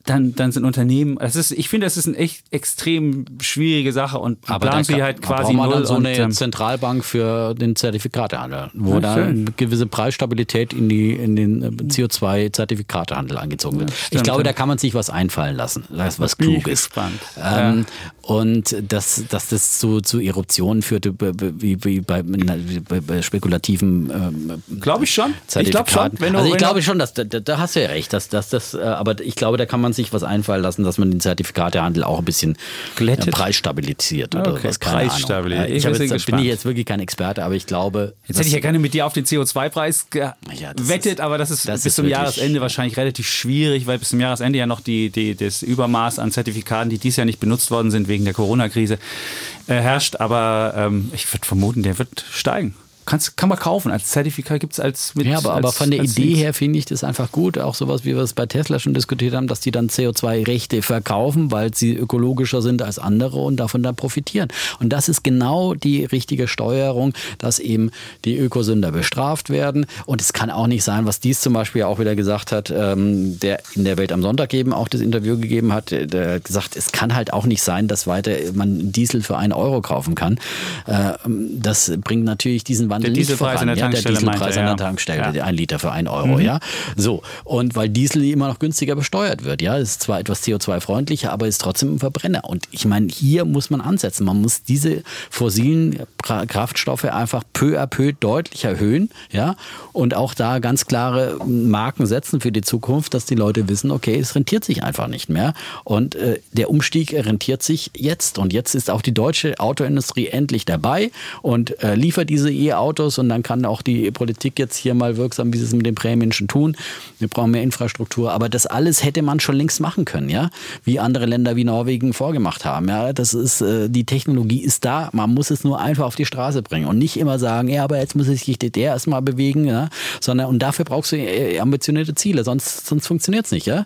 S2: dann, dann sind Unternehmen, das ist, ich finde, das ist eine echt extrem schwierige Sache und
S1: Plansicherheit quasi null. Dann so eine und, ähm, Zentralbank für den Zertifikatehandel, wo ja, da eine gewisse Preisstabilität in, die, in den äh, CO2-Zertifikatehandel angezogen wird. Ja, ich glaube, da kann man sich was einfallen lassen, das was klug ist. Ähm, ja. Und dass, dass das zu, zu Eruptionen führte, wie, wie bei, bei spekulativen
S2: ähm, Glaube ich schon.
S1: Ich glaube schon. Wenn du, also ich glaube schon, dass, da, da hast du ja recht, dass, dass das, äh, aber ich glaube, da kann man sich was einfallen lassen, dass man den Zertifikatehandel auch ein bisschen äh, Glättet. preisstabilisiert oder okay, was. Keine Preisstabilisiert. Ich, ich jetzt, bin ich jetzt wirklich kein Experte, aber ich glaube.
S2: Jetzt hätte ich ja gerne mit dir auf den CO2-Preis gewettet, ja, aber das ist das bis ist zum Jahresende wahrscheinlich relativ schwierig, weil bis zum Jahresende ja noch die, die, das Übermaß an Zertifikaten, die dies Jahr nicht benutzt worden sind, wegen wegen der Corona-Krise äh, herrscht. Aber ähm, ich würde vermuten, der wird steigen. Kannst, kann man kaufen als Zertifikat, gibt es als
S1: mit. Ja, aber,
S2: als,
S1: aber von der Idee her finde ich das einfach gut. Auch sowas, wie wir es bei Tesla schon diskutiert haben, dass die dann CO2-Rechte verkaufen, weil sie ökologischer sind als andere und davon dann profitieren. Und das ist genau die richtige Steuerung, dass eben die Ökosünder bestraft werden. Und es kann auch nicht sein, was dies zum Beispiel auch wieder gesagt hat, ähm, der in der Welt am Sonntag eben auch das Interview gegeben hat, der hat gesagt, es kann halt auch nicht sein, dass weiter man Diesel für einen Euro kaufen kann. Äh, das bringt natürlich diesen Wandel
S2: der Dieselpreis
S1: nicht voran.
S2: An der
S1: ja, der Dieselpreis
S2: meinte,
S1: an der. Tankstelle,
S2: Ja.
S1: ein Liter für einen Euro,
S2: Mhm.
S1: ja. So. Und weil Diesel immer noch günstiger besteuert wird, ja, ist zwar etwas CO2-freundlicher, aber ist trotzdem ein Verbrenner. Und ich meine, hier muss man ansetzen. Man muss diese fossilen Kraftstoffe einfach peu à peu deutlich erhöhen, ja, und auch da ganz klare Marken setzen für die Zukunft, dass die Leute wissen, okay, es rentiert sich einfach nicht mehr. Und äh, der Umstieg rentiert sich jetzt. Und jetzt ist auch die deutsche Autoindustrie endlich dabei und äh, liefert diese E-Autos und dann kann auch die Politik jetzt hier mal wirksam, wie sie es mit den Prämien schon tun. Wir brauchen mehr Infrastruktur. Aber das alles hätte man schon längst machen können, ja, wie andere Länder wie Norwegen vorgemacht haben. Ja, das ist, äh, die Technologie ist da. Man muss es nur einfach auf die Straße bringen und nicht immer sagen, ja, aber jetzt muss sich der erstmal bewegen, ja, sondern und dafür brauchst du äh, ambitionierte Ziele, sonst, sonst funktioniert es nicht, ja.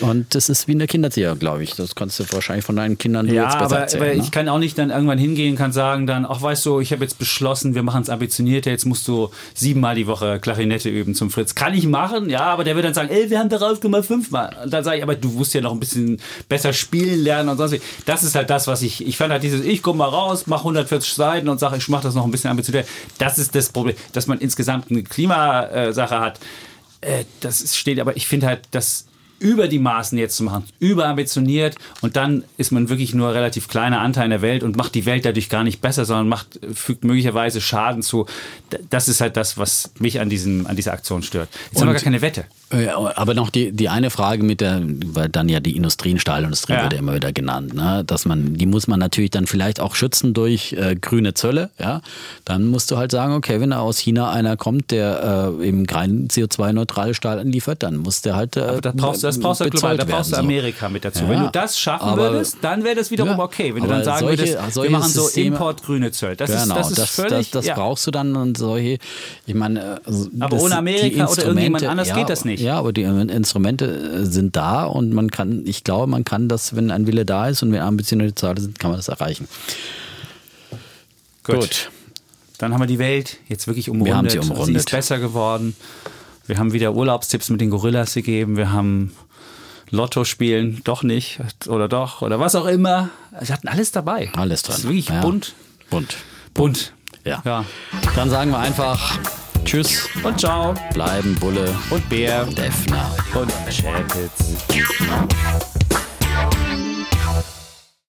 S1: Und das ist wie in der Kinderzieher, glaube ich. Das kannst du wahrscheinlich von deinen Kindern
S2: Ja,
S1: jetzt besser
S2: aber,
S1: erzählen.
S2: aber
S1: ne?
S2: ich kann auch nicht dann irgendwann hingehen, kann sagen dann, ach weißt du, ich habe jetzt beschlossen, wir machen es ambitionierter, jetzt musst du siebenmal die Woche Klarinette üben zum Fritz. Kann ich machen, ja, aber der wird dann sagen, ey, wir haben darauf gemacht fünfmal. Und dann sage ich, aber du musst ja noch ein bisschen besser spielen lernen und sonst wie. Das ist halt das, was ich, ich fand halt dieses, ich komme mal raus, mache 140 Seiten und sage, ich mache das noch ein bisschen ambitionierter. Das ist das Problem, dass man insgesamt eine Klimasache hat. Äh, das steht, aber ich finde halt, dass über die Maßen jetzt zu machen, überambitioniert und dann ist man wirklich nur ein relativ kleiner Anteil in der Welt und macht die Welt dadurch gar nicht besser, sondern macht, fügt möglicherweise Schaden zu. Das ist halt das, was mich an, diesem, an dieser Aktion stört. Jetzt haben wir
S1: Und-
S2: gar keine Wette.
S1: Äh, Aber noch die, die eine Frage mit der, weil dann ja die Industrie, Stahlindustrie
S2: Ja.
S1: wird ja immer wieder genannt, ne? dass man, die muss man natürlich dann vielleicht auch schützen durch äh, grüne Zölle, ja. Dann musst du halt sagen, okay, wenn da aus China einer kommt, der äh, eben kein CO2-neutrale Stahl anliefert, dann muss der halt. Äh,
S2: das brauchst, du- global, da brauchst du
S1: so.
S2: Amerika mit dazu.
S1: Ja,
S2: Wenn du das schaffen würdest, dann wäre das wiederum
S1: Ja,
S2: okay. Wenn du dann sagen
S1: solche-
S2: würdest, wir
S1: solche
S2: machen so Importgrüne Zölle. Das,
S1: genau,
S2: ist, das ist
S1: das,
S2: völlig.
S1: das, das brauchst du dann und solche, ich meine, äh, also
S2: Aber ohne Amerika oder irgendjemand anders
S1: ja,
S2: geht das nicht.
S1: Ja, aber die Instrumente äh, sind da und man kann, ich glaube, man kann das, wenn ein Wille da ist und wenn ambitionierte Zahlen sind, kann man das erreichen.
S2: Gut. Dann haben wir die Welt jetzt wirklich umrundet.
S1: haben sie umrundet.
S2: ist besser geworden. Wir haben wieder Urlaubstipps mit den Gorillas gegeben. Wir haben Lotto spielen, doch nicht oder doch oder was auch immer. Wir hatten alles dabei.
S1: Alles
S2: Das
S1: dran.
S2: ist wirklich
S1: Ja.
S2: bunt.
S1: Bunt.
S2: Bunt.
S1: Ja.
S2: ja.
S1: Dann sagen wir einfach Tschüss,
S2: Und ciao.
S1: bleiben Bulle
S2: Und Bär.
S1: Defner.
S2: Und Chapitz.